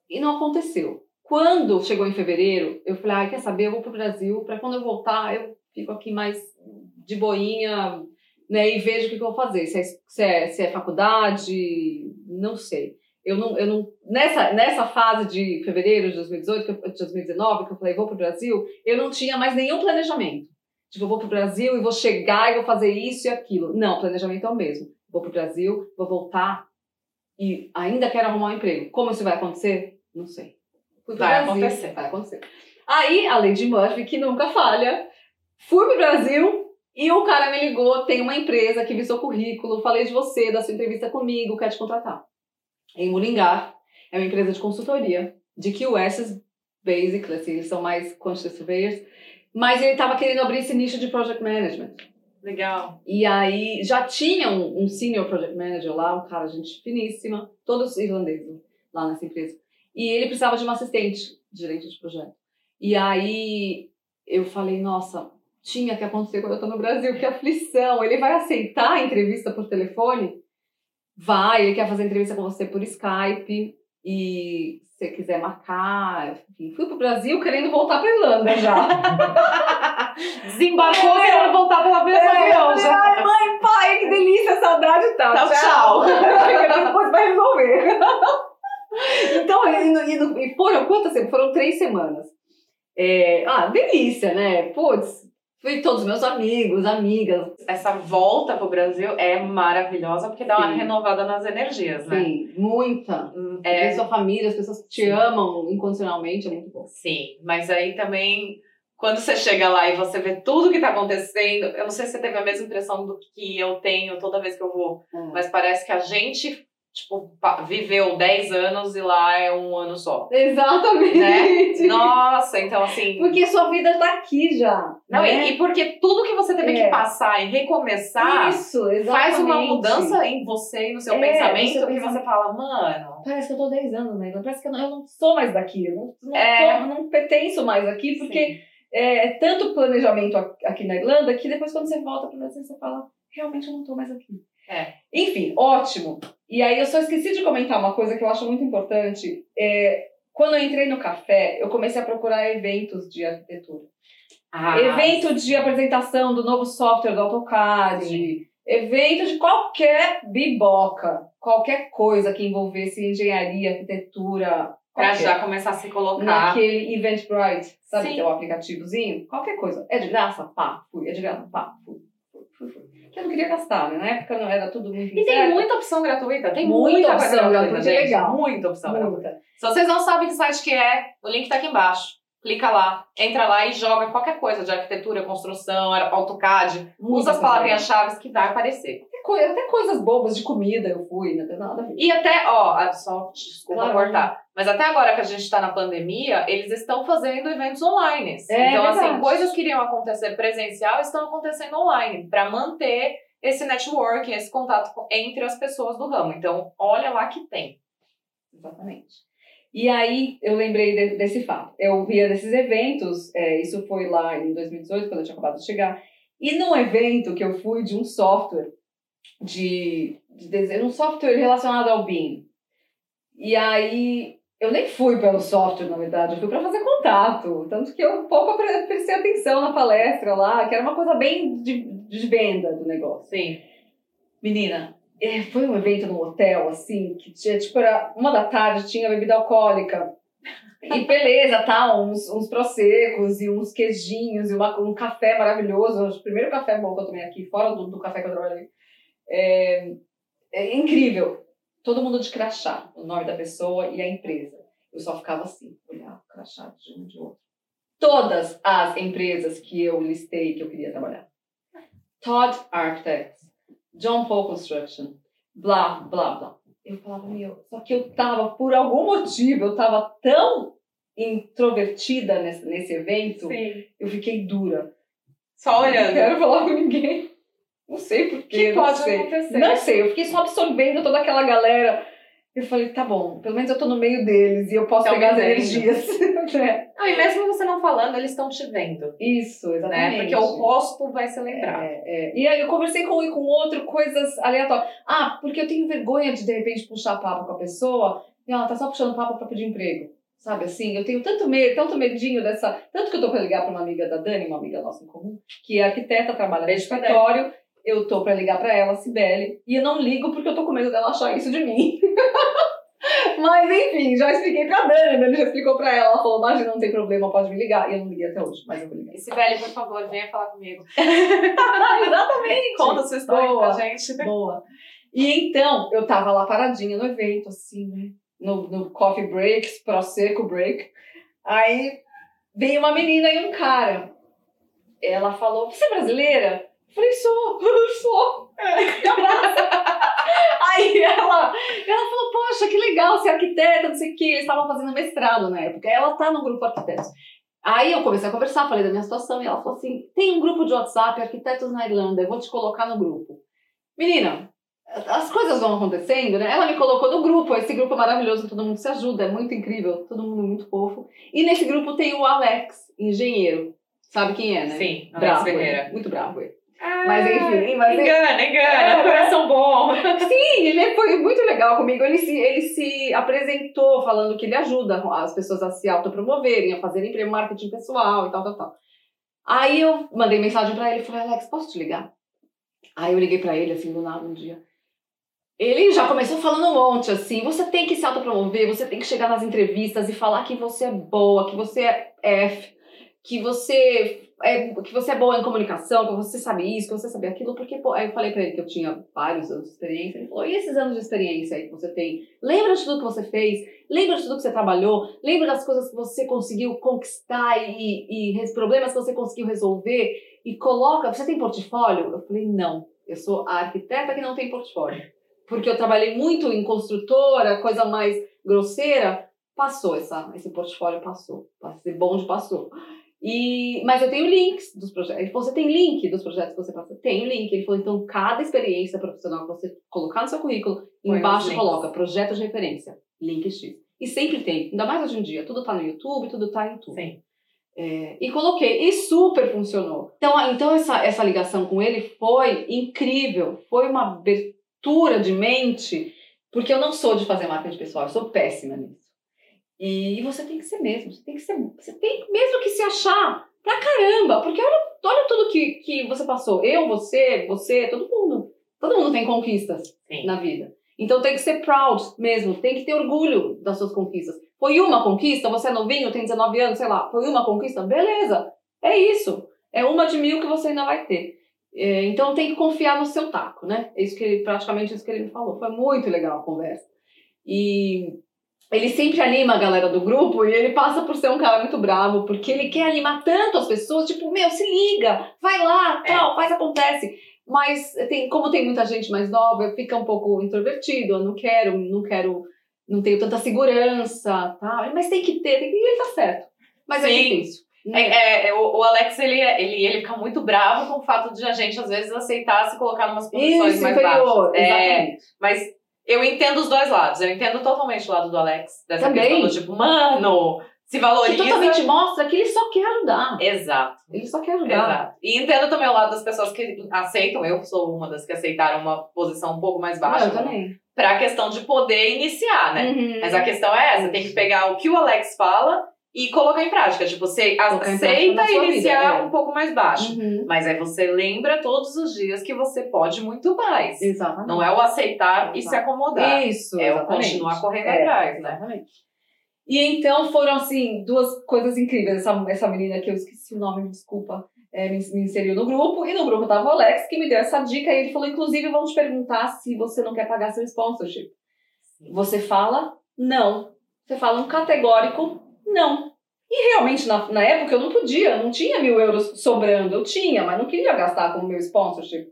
e não aconteceu. Quando chegou em fevereiro, eu falei, ah, quer saber, eu vou pro Brasil, para quando eu voltar, eu fico aqui mais de boinha, né, e vejo o que, que eu vou fazer. Se é, se é, se é faculdade, não sei. Eu não, eu não, nessa, nessa fase de fevereiro de 2018, que eu, de 2019, que eu falei, vou pro Brasil, eu não tinha mais nenhum planejamento. Tipo, eu vou pro Brasil e vou chegar e vou fazer isso e aquilo. Não, planejamento é o mesmo. Vou pro Brasil, vou voltar e ainda quero arrumar um emprego. Como isso vai acontecer? Não sei. Vai Brasil, acontecer. Vai acontecer. Aí, a Lady Murphy, que nunca falha, fui pro Brasil e o cara me ligou, tem uma empresa que viu seu currículo, falei de você, da sua entrevista comigo, quer te contratar. Em Mullingar, é uma empresa de consultoria, de QS, basically, assim, eles são mais quantity surveyors, Mas ele estava querendo abrir esse nicho de project management. Legal. E aí já tinha um, um senior project manager lá, um cara, gente finíssima, todos irlandeses lá nessa empresa. E ele precisava de uma assistente, gerente de projeto. E aí eu falei, nossa, tinha que acontecer quando eu tô no Brasil, que aflição. Ele vai aceitar a entrevista por telefone? Vai, ele quer fazer entrevista com você por Skype. E se você quiser marcar, enfim, fui pro Brasil querendo voltar pra Irlanda já. Desembarcou é. querendo voltar pela mesma é, avião já. Ai, mãe, pai, que delícia, saudade e tal. Tchau, tchau. Depois vai resolver. então, e, e, e foram quantas semanas? Foram três semanas. É, ah, delícia, né? Putz, fui todos meus amigos, amigas. Essa volta pro Brasil é maravilhosa porque dá Sim. uma renovada nas energias, né? Sim, muita. Hum, é... sua família, as pessoas te Sim. amam incondicionalmente, é muito bom. Sim, mas aí também quando você chega lá e você vê tudo que tá acontecendo, eu não sei se você teve a mesma impressão do que eu tenho toda vez que eu vou, hum. mas parece que a gente tipo, viveu 10 anos e lá é um ano só. Exatamente. Né? Nossa, então assim. Porque sua vida tá aqui já. Não, né? e, e, porque tudo que você teve é. que passar e recomeçar Isso, faz uma mudança em você e no seu é, pensamento que pensa... você fala, mano. Parece que eu tô 10 anos, né? Parece que eu não, eu não sou mais daqui. Eu não, não, é. tô, não pertenço mais aqui, porque é, é tanto planejamento aqui na Irlanda que depois quando você volta para o Brasil, você fala, realmente eu não tô mais aqui. É. Enfim, ótimo. E aí eu só esqueci de comentar uma coisa que eu acho muito importante. É, quando eu entrei no café, eu comecei a procurar eventos de arquitetura. Ah, evento de apresentação do novo software do AutoCAD, sim. evento de qualquer biboca, qualquer coisa que envolvesse engenharia, arquitetura. Pra já começar a se colocar. Naquele Eventbrite, sabe? Sim. Que é o aplicativozinho. Qualquer coisa. É de graça? Pá, fui. É de graça? Pá, fui. fui, fui, fui que eu não queria gastar, né? Na época não era tudo muito E tem muita opção gratuita, tem muita, muita opção gratuita, gente. legal. Muita opção muita. gratuita. Se vocês não sabem que site que é, o link tá aqui embaixo. Clica lá, entra lá e joga qualquer coisa de arquitetura, construção, AutoCAD. Muita usa as palavrinhas-chave que vai aparecer. Até coisas bobas de comida eu fui, não tem nada a ver. E até, ó, só desculpa claro. cortar. Mas até agora que a gente está na pandemia, eles estão fazendo eventos online. É, então, assim, verdade. assim, coisas que iriam acontecer presencial estão acontecendo online, para manter esse networking, esse contato entre as pessoas do ramo. Então, olha lá que tem. Exatamente. E aí eu lembrei de, desse fato. Eu via desses eventos, é, isso foi lá em 2018, quando eu tinha acabado de chegar. E num evento que eu fui de um software de, de desenho, um software relacionado ao BIM. E aí eu nem fui pelo software, na verdade, eu fui para fazer contato. Tanto que eu um pouco prestei atenção na palestra lá, que era uma coisa bem de, de venda do negócio. Sim. Menina, é, foi um evento num hotel, assim, que tinha, tipo, era uma da tarde, tinha bebida alcoólica. E beleza, tá, uns, uns prosecos e uns queijinhos e uma, um café maravilhoso. O primeiro café bom que eu tomei aqui, fora do, do café que eu trabalhei. É, é incrível todo mundo de crachá, o nome da pessoa e a empresa. Eu só ficava assim, olhava o crachá de um de outro. Todas as empresas que eu listei que eu queria trabalhar. Todd Architects, John Paul Construction, blá, blá, blá. Eu falava, meu, só que eu tava, por algum motivo, eu tava tão introvertida nesse, nesse evento, Sim. eu fiquei dura. Só olhando. Não quero falar com ninguém. Não sei porquê. Que pode sei. acontecer. Não sei, eu fiquei só absorvendo toda aquela galera. Eu falei, tá bom, pelo menos eu tô no meio deles e eu posso pegar as energias. é. ah, e mesmo você não falando, eles estão te vendo. Isso, né? exatamente. Né? Porque o rosto vai se lembrar. É, é. E aí eu conversei com um e com outro, coisas aleatórias. Ah, porque eu tenho vergonha de de repente puxar papo com a pessoa e ela tá só puxando papo pra pedir emprego. Sabe assim, eu tenho tanto medo, tanto medinho dessa. Tanto que eu tô pra ligar pra uma amiga da Dani, uma amiga nossa em comum, que é arquiteta, trabalha no escritório eu tô para ligar para ela, Cibele, e eu não ligo porque eu tô com medo dela achar isso de mim. Mas enfim, já expliquei pra Dani, Dani já explicou pra ela. Ela falou: Imagina, não tem problema, pode me ligar. E eu não liguei até hoje, mas eu vou ligar. E Sibeli, por favor, venha falar comigo. Exatamente. Conta a sua história Boa. pra gente. Boa. E então, eu tava lá paradinha no evento, assim, né? No, no coffee breaks, prosecco break. Aí veio uma menina e um cara. Ela falou: Você é brasileira? Falei, sou, sou. É, Aí ela, ela falou, poxa, que legal, ser arquiteta, não sei o que. Eles estavam fazendo mestrado na época. Ela tá no grupo arquitetos. Aí eu comecei a conversar, falei da minha situação, e ela falou assim: tem um grupo de WhatsApp, arquitetos na Irlanda, eu vou te colocar no grupo. Menina, as coisas vão acontecendo, né? Ela me colocou no grupo, esse grupo é maravilhoso, todo mundo se ajuda, é muito incrível, todo mundo muito fofo. E nesse grupo tem o Alex, engenheiro. Sabe quem é, né? Sim, Alex bravo, Ferreira. muito bravo ele. Ah, Mas enfim, mas ele- engana, engana, É, coração bom. Sim, ele foi muito legal comigo. Ele se, ele se apresentou falando que ele ajuda as pessoas a se autopromoverem, a fazerem marketing pessoal e tal, tal, tal. Aí eu mandei mensagem pra ele e falei, Alex, posso te ligar? Aí eu liguei pra ele, assim, do nada, um dia. Ele já começou falando um monte, assim, você tem que se autopromover, você tem que chegar nas entrevistas e falar que você é boa, que você é F, que você é, que você é boa em comunicação, que você sabe isso, que você sabe aquilo, porque, pô, aí eu falei pra ele que eu tinha vários anos de experiência, ele falou, e esses anos de experiência aí que você tem? Lembra de tudo que você fez? Lembra de tudo que você trabalhou? Lembra das coisas que você conseguiu conquistar e, e problemas que você conseguiu resolver? E coloca, você tem portfólio? Eu falei, não, eu sou a arquiteta que não tem portfólio. Porque eu trabalhei muito em construtora, coisa mais grosseira, passou essa, esse portfólio, passou. Esse bonde passou. E, mas eu tenho links dos projetos. Ele falou, você tem link dos projetos que você passa? Tenho link. Ele falou, então cada experiência profissional que você colocar no seu currículo, Põe embaixo coloca projeto de referência, link X. E sempre tem, ainda mais hoje em dia, tudo tá no YouTube, tudo tá em tudo. Sim. É, e coloquei, e super funcionou. Então, então essa, essa ligação com ele foi incrível, foi uma abertura de mente, porque eu não sou de fazer marketing pessoal, eu sou péssima nisso. E você tem que ser mesmo, você tem que ser, você tem mesmo que se achar pra caramba, porque olha, olha tudo que, que você passou, eu, você, você, todo mundo. Todo mundo tem conquistas Sim. na vida. Então tem que ser proud mesmo, tem que ter orgulho das suas conquistas. Foi uma conquista, você é novinho, tem 19 anos, sei lá, foi uma conquista, beleza, é isso. É uma de mil que você ainda vai ter. É, então tem que confiar no seu taco, né? É isso que ele, praticamente isso que ele me falou. Foi muito legal a conversa. E ele sempre anima a galera do grupo e ele passa por ser um cara muito bravo, porque ele quer animar tanto as pessoas, tipo, meu, se liga, vai lá, É. tal, faz, acontece. Mas tem, como tem muita gente mais nova, fica um pouco introvertido, eu não quero, não quero, não tenho tanta segurança, tá? Mas tem que ter, tem que, e ele tá certo. Mas é Sim. difícil. É, né? é, é, o, Alex, ele, é- ele, ele fica muito bravo com o fato de a gente, às vezes, aceitar se colocar em umas posições Isso, mais inferior, baixas. É, exatamente. mas eu entendo os dois lados. Eu entendo totalmente o lado do Alex. Dessa Também. questão do tipo, mano, se Que valoriza. totalmente mostra que ele só quer ajudar. Exato. Ele só quer ajudar. Exato. E entendo também o lado das pessoas que aceitam, eu sou uma das que aceitaram uma posição um pouco mais baixa eu também. pra questão de poder iniciar, né? Uhum. Mas a questão é essa, tem que pegar o que o Alex fala e colocar em prática. Tipo, você Colocar aceita iniciar vida, é. um pouco mais baixo. Uhum. Mas aí você lembra todos os dias que você pode muito mais. Exatamente. Não é o aceitar e se acomodar. Isso, É o exatamente. continuar correndo É, atrás, né? Exatamente. E então foram, assim, duas coisas incríveis. Essa, essa menina que eu esqueci o nome, me desculpa, é, me, me inseriu no grupo. E no grupo tava o Alex, que me deu essa dica. E ele falou, inclusive, vamos te perguntar se você não quer pagar seu sponsorship. Você fala, não. Você fala um categórico, não. E realmente, na, na época, eu não podia, não tinha mil euros sobrando. Eu tinha, mas não queria gastar com o meu sponsorship.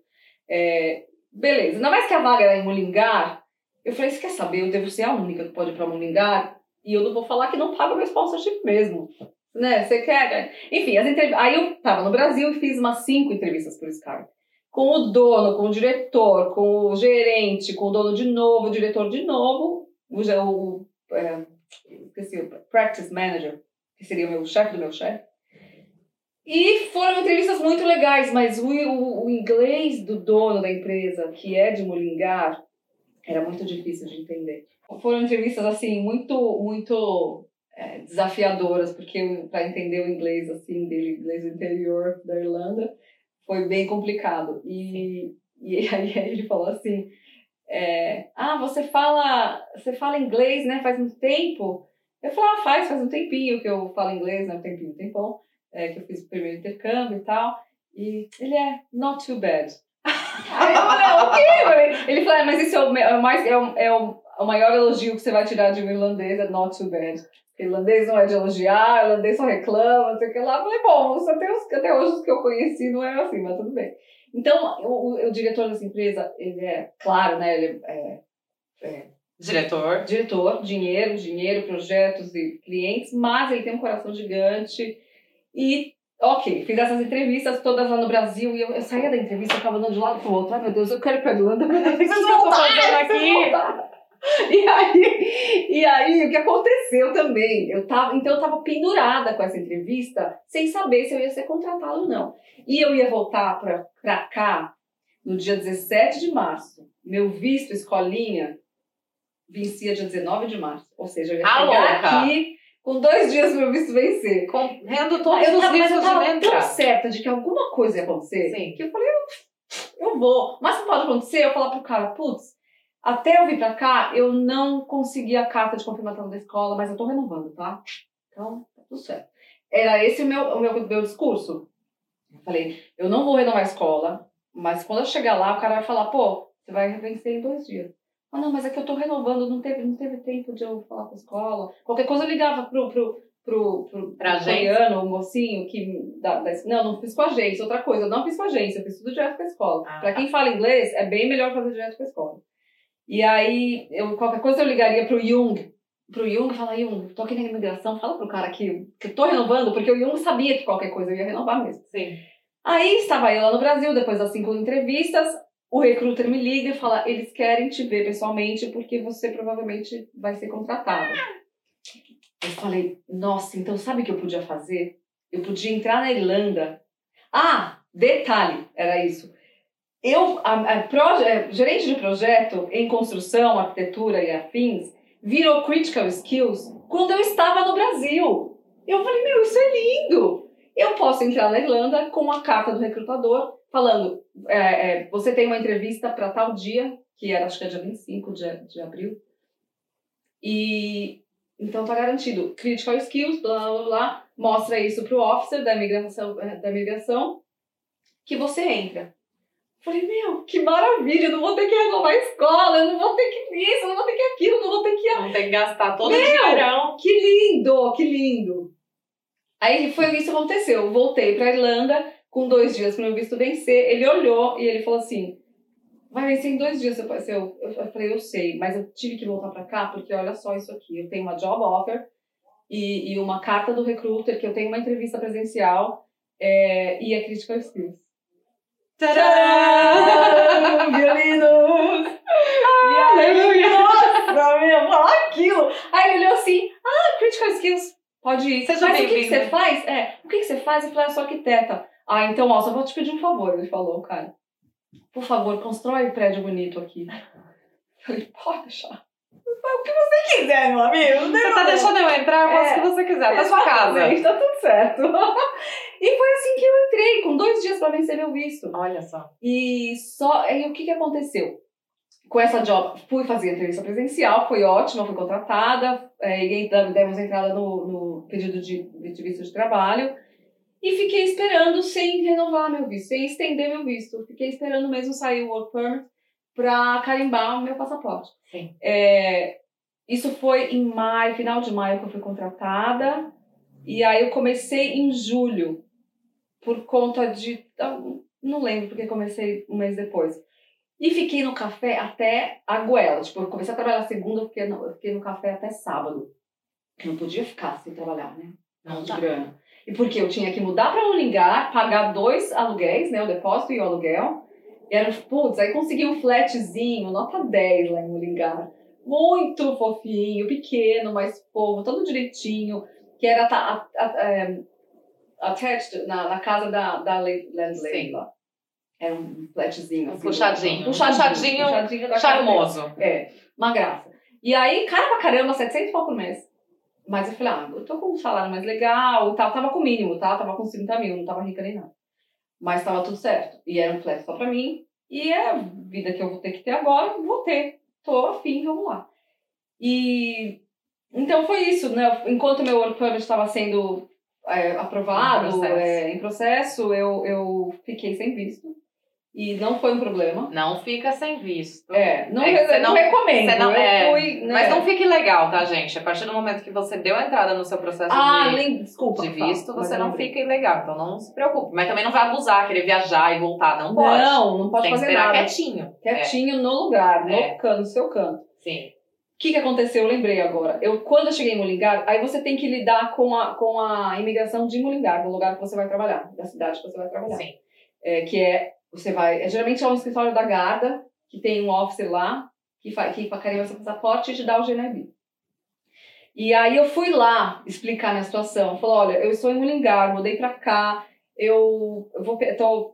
É, beleza. Ainda mais que a vaga era em Mullingar, eu falei, você quer saber? Eu devo ser a única que pode ir pra Mullingar e eu não vou falar que não paga meu sponsorship mesmo. Né? Você quer? Enfim, as entrev... aí eu tava no Brasil e fiz umas cinco entrevistas por Skype. Com o dono, com o diretor, com o gerente, com o dono de novo, o diretor de novo, o, o é, esqueci, o practice manager, que seria o meu chefe do meu chefe. E foram entrevistas muito legais, mas o, o, o inglês do dono da empresa, que é de Mullingar, era muito difícil de entender. Foram entrevistas, assim, muito, muito é, desafiadoras, porque para entender o inglês, assim, dele, inglês do interior da Irlanda, foi bem complicado. E, e aí ele falou assim, é, ah, você fala, você fala inglês, né, faz muito tempo? Eu falei, ah, faz, faz um tempinho que eu falo inglês, né, um tempinho, um tempão, é, que eu fiz o primeiro intercâmbio e tal. E ele é not too bad. Aí eu falei, o quê? Ele falou, "É, mas isso é é o mais, é, o, é o, maior elogio que você vai tirar de um irlandês, é not too bad. Irlandês não é de elogiar, irlandês só reclama, não sei o que lá. Eu falei, bom, até, os, até hoje os que eu conheci não eram assim, mas tudo bem. Então, o, o, o diretor dessa empresa, ele é, claro, né, ele é, é Diretor. diretor, dinheiro, dinheiro, projetos e clientes, mas ele tem um coração gigante E, ok, fiz essas entrevistas todas lá no Brasil e eu, eu saía da entrevista, eu ficava andando de um lado pro outro. Ai, meu Deus, eu quero ir pra Irlanda. O que eu tô fazendo aqui? E aí, e aí, o que aconteceu também? Eu tava, então, eu tava pendurada com essa entrevista, sem saber se eu ia ser contratada ou não. E eu ia voltar pra, pra cá no dia 17 de março. Meu visto escolinha vencia dia 19 de março. Ou seja, eu ia Ah, chegar aqui com dois dias meu visto vencer. Correndo todos eu os vistos de tava tão certa de que alguma coisa ia acontecer Sim. que eu falei, eu, eu vou. Mas não pode acontecer eu falar pro cara, putz, até eu vir pra cá, eu não consegui a carta de confirmação da escola, mas eu tô renovando, tá? Então, tá tudo certo. Era esse o meu, o meu, meu discurso. Eu falei, eu não vou renovar a escola, mas quando eu chegar lá, o cara vai falar, pô, você vai vencer em dois dias. Ah, não, mas é que eu tô renovando, não teve, não teve tempo de eu falar com a escola. Qualquer coisa eu ligava pro, pro, pro, pro, Pra pro coreano, o mocinho que. Da, da, não, não fiz com a agência. Outra coisa, eu não fiz com a agência, eu fiz tudo direto com a escola. Ah, Pra quem fala inglês, é bem melhor fazer direto com a escola. E aí, eu, qualquer coisa eu ligaria pro Jung. Pro Jung e falar, Jung, tô aqui na imigração, fala pro cara que, que eu tô renovando, porque o Jung sabia que qualquer coisa eu ia renovar mesmo. Sim. Aí estava eu lá no Brasil, depois das cinco entrevistas, o recruiter me liga e fala: eles querem te ver pessoalmente porque você provavelmente vai ser contratada. Eu falei: nossa, então sabe o que eu podia fazer? Eu podia entrar na Irlanda. Ah, detalhe, era isso. Eu, a, a proje- gerente de projeto em construção, arquitetura e afins, virou Critical Skills quando eu estava no Brasil. Eu falei, meu, isso é lindo! Eu posso entrar na Irlanda com a carta do recrutador falando: é, é, você tem uma entrevista para tal dia, que era acho que é dia 25 de, de abril, e então tá garantido. Critical skills, blá blá blá, mostra isso pro officer da imigração, da imigração que você entra. Falei, meu, que maravilha, eu não vou ter que renovar a escola, eu não vou ter que isso, eu não vou ter que aquilo, eu não vou ter que Não tem que gastar todo o Meu! dinheirão. que lindo, que lindo. Aí foi isso que aconteceu. Eu voltei pra Irlanda com dois dias pro meu visto vencer. Ele olhou e ele falou assim: vai vencer em dois dias, seu seu." Eu falei, eu sei, mas eu tive que voltar pra cá porque olha só isso aqui. Eu tenho uma job offer e, e uma carta do recruiter que eu tenho uma entrevista presencial é, e é critical skills. Tcharam! Violinos! Aleluia! Nossa, meu, falar aquilo! Aí ele olhou assim, ah, critical skills, pode ir. Seja Mas o que, você faz? É, o que, que você faz? Eu falei, eu sou arquiteta. Ah, então, ó, só vou te pedir um favor, ele falou, cara. Por favor, constrói um prédio bonito aqui. Eu falei, pode deixar. O que você quiser, meu amigo. Você tá problema. deixando eu entrar, eu faço É. o que você quiser, tá sua casa. Tá tudo certo. e foi assim que eu entrei, com dois dias pra vencer meu visto. Olha só. E só. Aí o que, que aconteceu? Com essa job, fui fazer entrevista presencial, foi ótima, fui contratada, é, e demos entrada no, no pedido de, de visto de trabalho. E fiquei esperando sem renovar meu visto, sem estender meu visto. Fiquei esperando mesmo sair o work permit pra carimbar o meu passaporte. Sim. É, isso foi em maio, final de maio que eu fui contratada. E aí eu comecei em julho, por conta de. ah, Não lembro porque comecei um mês depois. E fiquei no café até a goela. Tipo, eu comecei a trabalhar segunda, eu fiquei no, eu fiquei no café até sábado. Eu não podia ficar sem trabalhar, né? Não de dá. grana. E porque eu tinha que mudar para lugar, pagar dois aluguéis, né? O depósito e o aluguel. E era, putz, aí consegui um flatzinho, nota 10 lá em Mullingar. Muito fofinho, pequeno, mas povo, todo direitinho. Que era ta- a- a- é, attached na, na casa da, da lady- landlady lá. Era um flatzinho. Um assim, puxadinho. Puxadinho. Puxadinho puxadinho casa Charmoso. é, uma graça. E aí, cara pra caramba, 700 pau por mês. Mas eu falei, ah, eu tô com um salário mais legal e tal. Tava com o mínimo, tá? Tava com 30 mil, não tava rica nem nada. Mas tava tudo certo. E era um flat só pra mim. E é a vida que eu vou ter que ter agora, vou ter. Tô afim, vamos lá. E então foi isso, né? Enquanto meu work permit estava sendo é, aprovado, Em processo. é, em processo, eu, eu fiquei sem visto. E não foi um problema. Não fica sem visto. É, não, É que você não, não- recomendo. não- é, fui, né? Mas não fique legal, tá, gente? A partir do momento que você deu a entrada no seu processo Ah, de, lem- desculpa. de visto, você não fica ilegal. Então não se preocupe. Mas também não vai abusar, querer viajar e voltar. Não pode. Não, não pode Tem que fazer esperar nada. quietinho. Quietinho no lugar, É. no canto, no seu canto. É, sim. que, que aconteceu? Eu lembrei agora. Eu, quando eu cheguei em Mullingar, aí você tem que lidar com a, com a imigração de Mullingar, do lugar que você vai trabalhar, da cidade que você vai trabalhar. Sim. É, que é, você vai, é, geralmente é um escritório da Garda, que tem um officer lá, que, fa, que carimba seu passaporte e te dá o GNIB. E aí eu fui lá explicar minha situação. Falou, olha, eu estou em Mullingar, mudei pra cá, eu, eu vou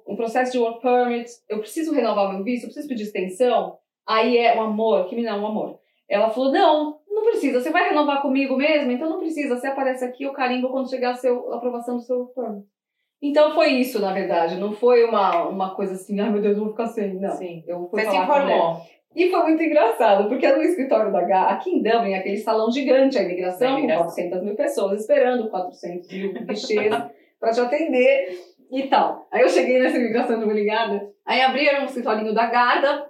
um processo de work permit, eu preciso renovar meu visto, eu preciso pedir extensão. Aí é um amor, que me dá um amor. Ela falou: não, não precisa, você vai renovar comigo mesmo? Então não precisa, você aparece aqui, o carimbo quando chegar a, seu, a aprovação do seu permit. Então foi isso, na verdade, não foi uma, uma coisa assim, ai meu Deus, eu vou ficar sem. Não. Sim. Eu fui Você se a informou. E foi muito engraçado, porque no escritório da H, aqui em Dublin, aquele salão gigante, a imigração, imigração. com 400 mil pessoas esperando, 400 mil guichês para te atender e tal. Aí eu cheguei nessa imigração uma ligada, aí abriram um escritorinho da Garda,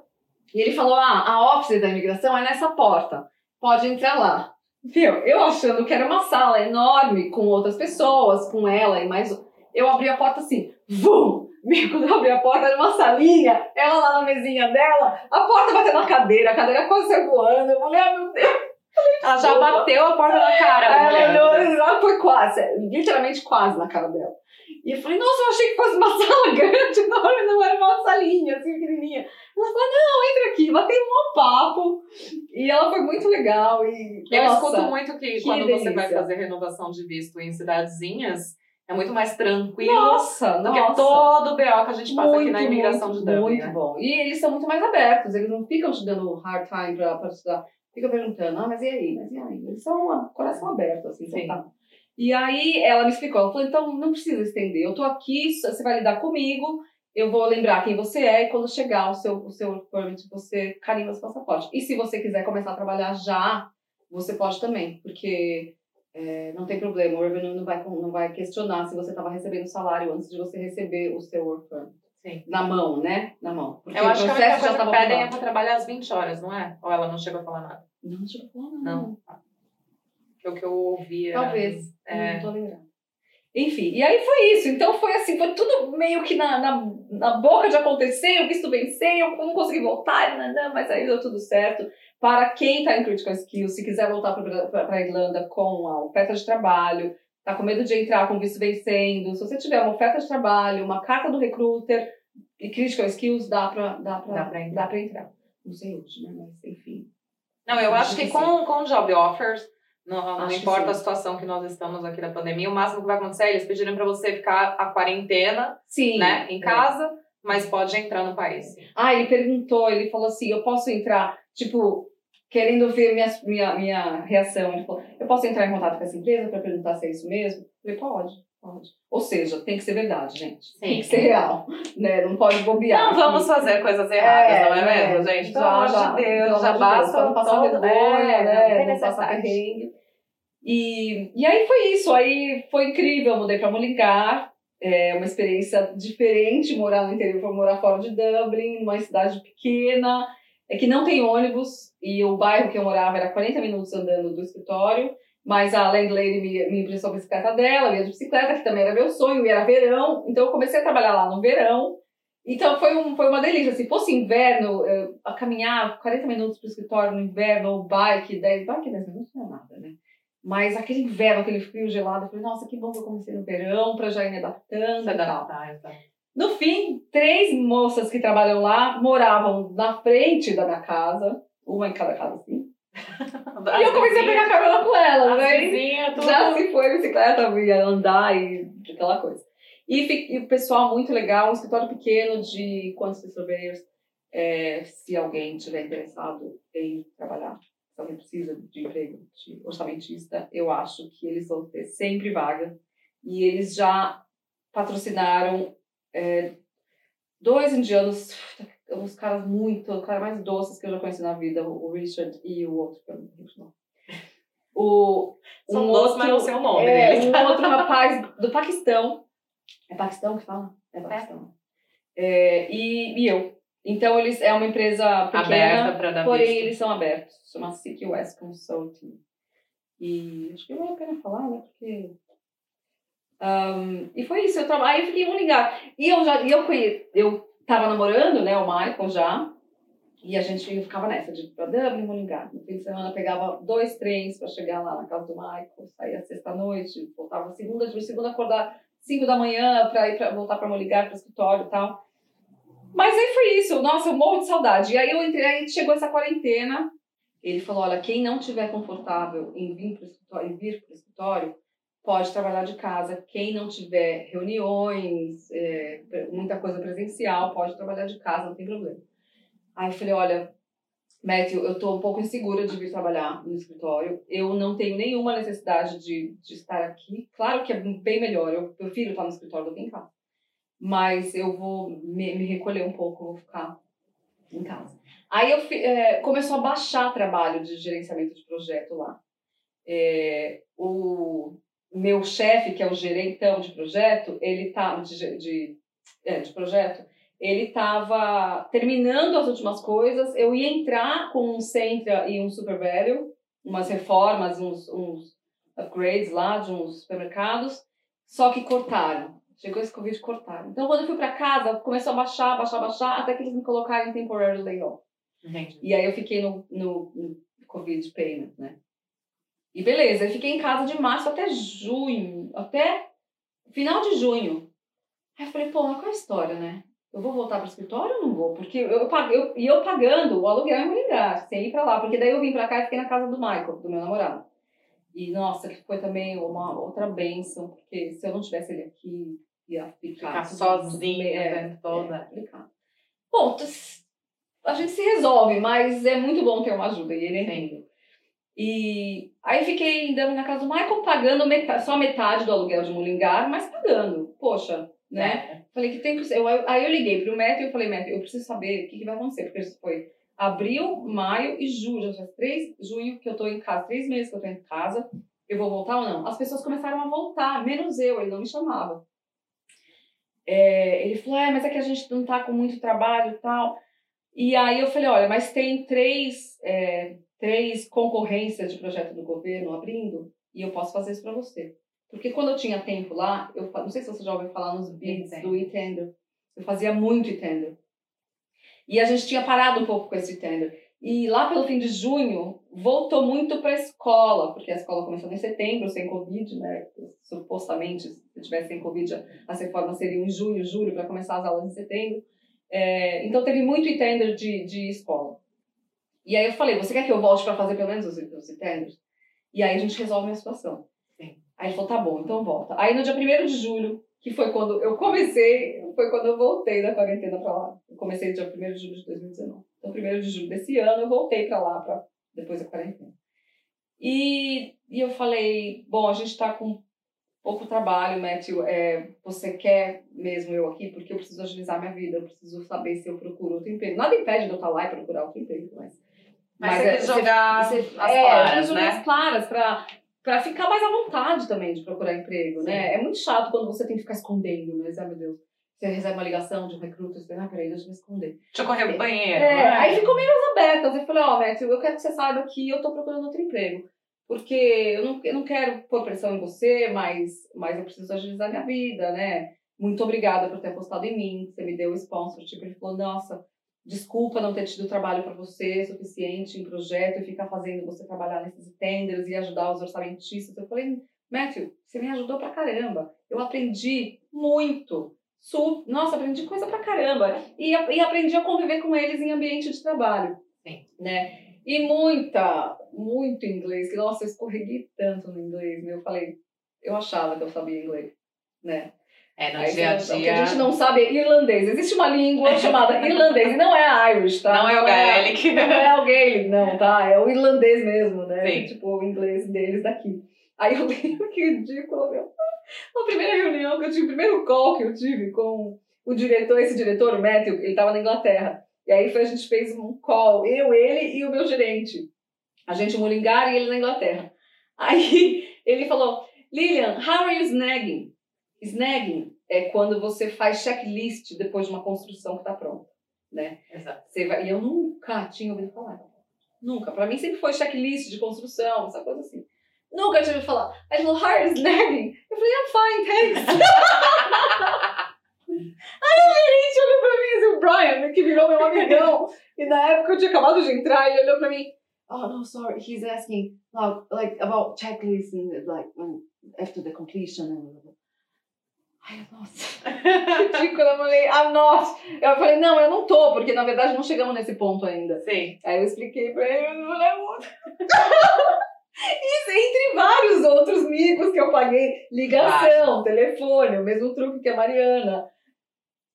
e ele falou, ah, a office da imigração é nessa porta, pode entrar lá. Viu? Eu achando que era uma sala enorme, com outras pessoas, com ela e mais... Eu abri a porta assim, vum! Quando eu abri a porta, era uma salinha, ela lá na mesinha dela, a porta bateu na cadeira, a cadeira quase saiu voando. Eu falei, ah, meu Deus. Ela já bateu a porta na cara. ela olhou, ela foi quase, literalmente quase na cara dela. E eu falei, nossa, eu achei que fosse uma sala grande, enorme, não era uma salinha, assim, pequenininha. Ela falou, não, entra aqui, bateu um papo. E ela foi muito legal. E, Eu nossa, escuto muito que, que quando você vai delícia. fazer renovação de visto em cidadezinhas, é muito mais tranquilo nossa, do que nossa. todo o BO que a gente passa aqui Muito, na imigração muito, de Dublin. Muito né? bom. E eles são muito mais abertos, eles não ficam te dando hard time pra, pra estudar. Fica perguntando, ah, mas e aí? Mas e aí? Eles são um coração aberto, assim, Sim. então tá. E aí ela me explicou, ela falou, então não precisa estender, eu tô aqui, você vai lidar comigo, eu vou lembrar quem você é e quando chegar o seu, o seu permit, você carimba seu passaporte. E se você quiser começar a trabalhar já, você pode também, porque é, não tem problema, o revenue não vai, não vai questionar se você estava recebendo salário antes de você receber o seu work permit. Sim. Na mão, né? Na mão. Porque Eu acho que a o única coisa que pedem é pra trabalhar às 20 horas, não é? Ou ela não chegou a falar nada? Não, deixa eu falar, não. Não. Que o que eu ouvi era... Talvez. É. Não tô lembrando. Enfim, e aí foi isso. Então foi assim, foi tudo meio que na, na, na boca de acontecer, o visto venceu, eu não consegui voltar, não, não, mas aí deu tudo certo. Para quem está em Critical Skills, se quiser voltar para a Irlanda com a oferta de trabalho, tá com medo de entrar com o visto vencendo, se você tiver uma oferta de trabalho, uma carta do recruiter e Critical Skills, dá para dá pra, Dá pra entrar. dá pra entrar. Não sei hoje, né? Mas enfim. Não, eu acho que Acho que com, com job offers, não, não que importa a situação que nós estamos aqui da pandemia, o máximo que vai acontecer é eles pedirem pra você ficar a quarentena, Sim. né, em é. casa, mas pode entrar no país. Ah, ele perguntou, ele falou assim, eu posso entrar, tipo, querendo ver minha, minha, minha reação. Falou, eu posso entrar em contato com essa empresa para perguntar se é isso mesmo? Eu falei, pode, pode. Ou seja, tem que ser verdade, gente. Tem que ser real, né? Não pode bobear. Não vamos fazer coisas erradas, não é né? mesmo, gente? Pelo amor de Deus, já basta não passar vergonha, é, né? Não passar perrengue. E, e aí foi isso, aí foi incrível, eu mudei para Mullingar, é uma experiência diferente morar no interior, foi morar fora de Dublin, numa cidade pequena, é que não tem ônibus, e o bairro que eu morava era 40 minutos andando do escritório, mas a landlady me, me emprestou a bicicleta dela, ia de bicicleta, que também era meu sonho, e era verão, então eu comecei a trabalhar lá no verão, então foi, um, foi uma delícia. Se fosse inverno, eu, a caminhar 40 minutos pro escritório no inverno, ou bike, 10, bike 10 minutos não é nada, né? Mas aquele inverno, aquele frio gelado, eu falei, nossa, que bom que eu comecei no verão, pra já ir me adaptando e tal. tá, tá. No fim, três moças que trabalham lá moravam na frente da minha casa, uma em cada casa, assim. E eu comecei a pegar carona com elas, As né? vizinhas, tudo. Já se foi bicicleta, ia andar e aquela coisa. E, e o pessoal muito legal, um escritório pequeno de quantos surveyors, é, se alguém tiver interessado em trabalhar, se alguém precisa de emprego de orçamentista, eu acho que eles vão ter sempre vaga. E eles já patrocinaram é, dois indianos, uns caras muito, os caras mais doces que eu já conheci na vida, o Richard e o outro, que eu não lembro o. O, São doces, mas não sei o nome é, deles. um outro rapaz do Paquistão. É Paquistão que fala? É Paquistão. É, e, e eu. Então, eles é uma empresa pequena, Aberta dar porém eles são abertos. Chama Seek West Consulting. E acho que vale a pena falar, né? Porque. Ahn, e foi isso, eu trabalhei, aí eu fiquei em um lugar. E eu já, e eu eu tava namorando, né, o Michael já. E a gente ficava nessa, de pra Dublin, Mullingar. No fim de semana pegava dois trens para chegar lá na casa do Michael, saía sexta-noite, voltava segunda, de segunda acordar cinco da manhã para ir pra, voltar para Mullingar, para o escritório e tal. Mas aí foi isso, nossa, eu morro de saudade. E aí eu entrei, aí chegou essa quarentena, ele falou, olha, quem não tiver confortável em vir para o escritório, em vir pro escritório pode trabalhar de casa. Quem não tiver reuniões, é, muita coisa presencial, pode trabalhar de casa, não tem problema. Aí eu falei, olha, Matthew, eu estou um pouco insegura de vir trabalhar no escritório. Eu não tenho nenhuma necessidade de, de estar aqui. Claro que é bem melhor, eu prefiro estar no escritório do que em casa. Mas eu vou me, me recolher um pouco, vou ficar em casa. Aí eu é, começou a baixar trabalho de gerenciamento de projeto lá. É, o meu chefe, que é o gerentão de projeto, ele tá de, de, é, de projeto, ele estava terminando as últimas coisas. Eu ia entrar com um Centra e um Super Value, umas reformas, uns, uns upgrades lá de uns supermercados, só que cortaram. Chegou esse Covid cortaram. Então, quando eu fui para casa, começou a baixar, baixar, baixar, até que eles me colocaram em temporary layoff. Entendi. E aí eu fiquei no, no, no Covid payment, né? E beleza, eu fiquei em casa de março até junho, até final de junho. Aí eu falei, pô, mas qual é a história, né? eu vou voltar para o escritório ou não vou? Porque eu, eu, eu, e eu pagando o aluguel em Maringá, sem ir para lá. Porque daí eu vim para cá e fiquei na casa do Michael, do meu namorado. E, nossa, que foi também uma outra benção, porque se eu não tivesse ele aqui, ia ficar... Ficar sozinha é, né, toda. É, Bom, a gente se resolve, mas é muito bom ter uma ajuda, e ele é E aí fiquei andando na casa do Michael, pagando metade, só metade do aluguel de Mullingar, mas pagando. Poxa, né? É. Falei que tem que eu Aí eu liguei pro Matthew e falei, Matthew, eu preciso saber o que, que vai acontecer, porque isso foi abril, maio e julho, já três, junho que eu tô em casa, três meses que eu tô em casa, eu vou voltar ou não? As pessoas começaram a voltar, menos eu, ele não me chamava. É, ele falou, é, mas é que a gente não tá com muito trabalho e tal. E aí eu falei, olha, mas tem três, é, três concorrências de projeto do governo abrindo e eu posso fazer isso para você. Porque quando eu tinha tempo lá, eu não sei se você já ouviu falar nos bids do e-tender. Eu fazia muito e-tender. E a gente tinha parado um pouco com esse e-tender. E lá pelo fim de junho, voltou muito para a escola, porque a escola começou em setembro, sem Covid, né? Supostamente, se tivesse sem Covid, as reformas seriam em junho, julho, para começar as aulas em setembro. É, então teve muito e-tender de, de escola. E aí eu falei, você quer que eu volte para fazer pelo menos os, os e-tenders? E aí a gente resolve a situação. Aí ele falou, tá bom, então volta. Aí no dia 1 de julho, que foi quando eu comecei, foi quando eu voltei da quarentena pra lá. Eu comecei no dia 1 de julho de 2019. Então, 1 de julho desse ano, eu voltei pra lá, pra, depois da quarentena. E, e eu falei, bom, a gente tá com pouco trabalho, Matthew. É, você quer mesmo eu aqui? Porque eu preciso agilizar minha vida, eu preciso saber se eu procuro outro emprego. Nada impede de eu estar lá e procurar outro emprego, mas... Mas, mas você é, jogar você, as é, claras, né? as claras pra para ficar mais à vontade também de procurar emprego, né? Sim. né? É muito chato quando você tem que ficar escondendo, né? Ai, meu Deus. Você recebe uma ligação de um recruta, você fala, ah, peraí, deixa eu me esconder. Deixa eu correr pro banheiro. É, né? aí ficou meio abertas. Eu falei, ó, oh, Matthew, eu quero que você saiba que eu tô procurando outro emprego. Porque eu não, eu não quero pôr pressão em você, mas, mas eu preciso agilizar minha vida, né? Muito obrigada por ter apostado em mim, você me deu o sponsor. Tipo, ele falou, nossa, desculpa não ter tido trabalho para você suficiente em projeto e ficar fazendo você trabalhar nesses tenders e ajudar os orçamentistas. Eu falei, Matthew, você me ajudou pra caramba. Eu aprendi muito. Su Nossa, aprendi coisa pra caramba. E, e aprendi a conviver com eles em ambiente de trabalho. Sim. Né? E muita, muito inglês. Nossa, eu escorreguei tanto no inglês. Eu falei, eu achava que eu sabia inglês, né? É, no Aí dia a dia. A gente não sabe é irlandês. Existe uma língua chamada irlandês, e não é Irish, tá? Não é o Gaelic. Não é o Gaelic, não, tá? É o irlandês mesmo, né? Sim. Tipo, o inglês deles daqui. Aí eu lembro que ridículo, meu. A primeira reunião que eu tive, o primeiro call que eu tive com o diretor, esse diretor, o Matthew, ele tava na Inglaterra. E aí foi, a gente fez um call, eu, ele e o meu gerente. A gente em Mullingar e ele na Inglaterra. Aí ele falou, Lilian, how are you snagging? Snagging é quando você faz checklist depois de uma construção que está pronta, né? Exato. Você vai, e eu nunca tinha ouvido falar. Nunca. Para mim sempre foi checklist de construção, essa coisa assim. Nunca tinha ouvido falar. Ele falou, hard snagging. Eu falei, I'm fine, thanks. Aí o gerente olhou pra mim, assim, o Brian, que virou meu amigão. E na época eu tinha acabado de entrar, ele olhou pra mim. Oh, no, sorry. He's asking, like, like about checklists and, like, when, after the completion. And... Ai, nossa. Ridícula. Eu falei, I'm not. Eu falei, não, eu não tô, porque na verdade não chegamos nesse ponto ainda. Sim. Aí eu expliquei pra ele, eu não lembro. Isso, entre vários outros micos que eu paguei. Ligação, telefone, o mesmo truque que a Mariana.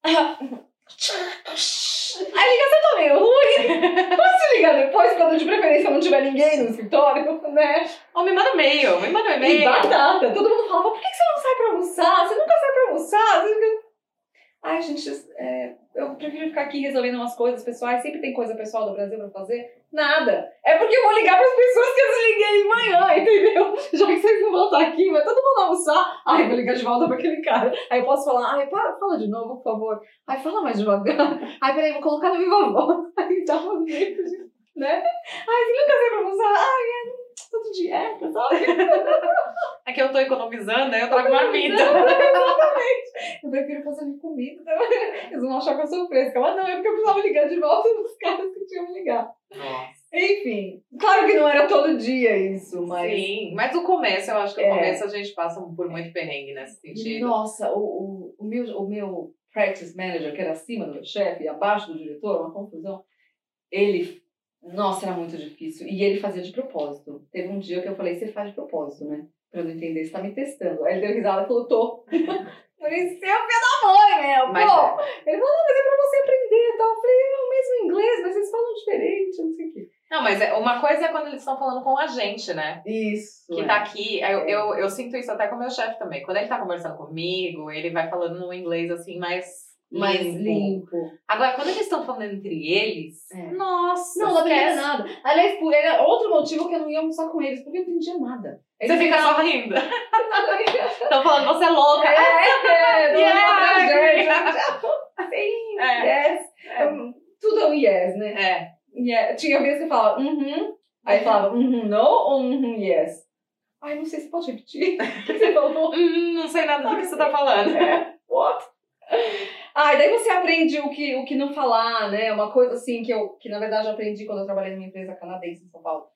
A ligação tá meio ruim. Posso ligar depois, quando de preferência não tiver ninguém no escritório, né? Ou me manda e-mail, me manda um E e-mail. batata. Todo mundo falava, por que você não sai pra almoçar? Você nunca sai pra almoçar? Você Ai, gente, é, eu prefiro ficar aqui resolvendo umas coisas pessoais. Sempre tem coisa pessoal do Brasil pra fazer. Nada. É porque eu vou ligar pras pessoas que eu desliguei de manhã, entendeu? Já que vocês não vão estar aqui, vai todo mundo almoçar. Ai, vou ligar de volta pra aquele cara. Aí eu posso falar, ai, para, fala de novo, por favor. Ai, fala mais devagar. Ai, peraí, vou colocar no viva voz. Aí dá um né? Ai, você nunca sai pra almoçar? Ai, é tudo dieta, sabe? É que eu tô economizando, aí eu trago marmita. Exatamente. Eu prefiro fazer minha comida. Eles vão achar que eu sou fresca. Mas não, é porque eu precisava ligar de volta nos caras que tinham me ligar. Nossa. Enfim, claro que não era todo dia isso, mas. Sim, mas o começo, eu acho que o É. começo a gente passa por muito perrengue nesse sentido. Nossa, o, o, o, meu, o meu practice manager, que era acima do chefe e abaixo do diretor, uma confusão, ele. Nossa, era muito difícil. E ele fazia de propósito. Teve um dia que eu falei: você faz de propósito, né? Pra eu não entender, você tá me testando. Aí ele deu risada e falou: tô. Falei, seu filho da mãe, meu, Mas pô. Ele falou, não, mas é pra você aprender e tal. Eu falei, é o mesmo inglês, mas vocês falam diferente, não sei o quê. Não, mas é- uma coisa é quando eles estão falando com a gente, né? Isso. Que é. tá aqui, eu, eu, eu sinto isso até com o meu chefe também. Quando ele tá conversando comigo, ele vai falando no inglês assim, mais mais limpo. limpo. Agora, quando eles estão falando entre eles, É. nossa, Não, não aprender nada. Aliás, por era outro motivo que eu não ia almoçar com eles, porque eu não entendia nada. Você fica só rindo. Estão falando, você é louca. É, é, Yeah, Sim, É. yes. Um, Tudo é um yes, né? É. Yeah. Tinha vezes que eu falava, uhum. Aí eu falava, uhum, no ou uhum, yes? Ai, não sei se pode repetir. O que você falou? Hum, não sei nada do que você tá falando. É, what? Ah, e daí você aprende o que, o que não falar, né? Uma coisa assim que eu, que na verdade eu aprendi quando eu trabalhei numa empresa canadense em São Paulo.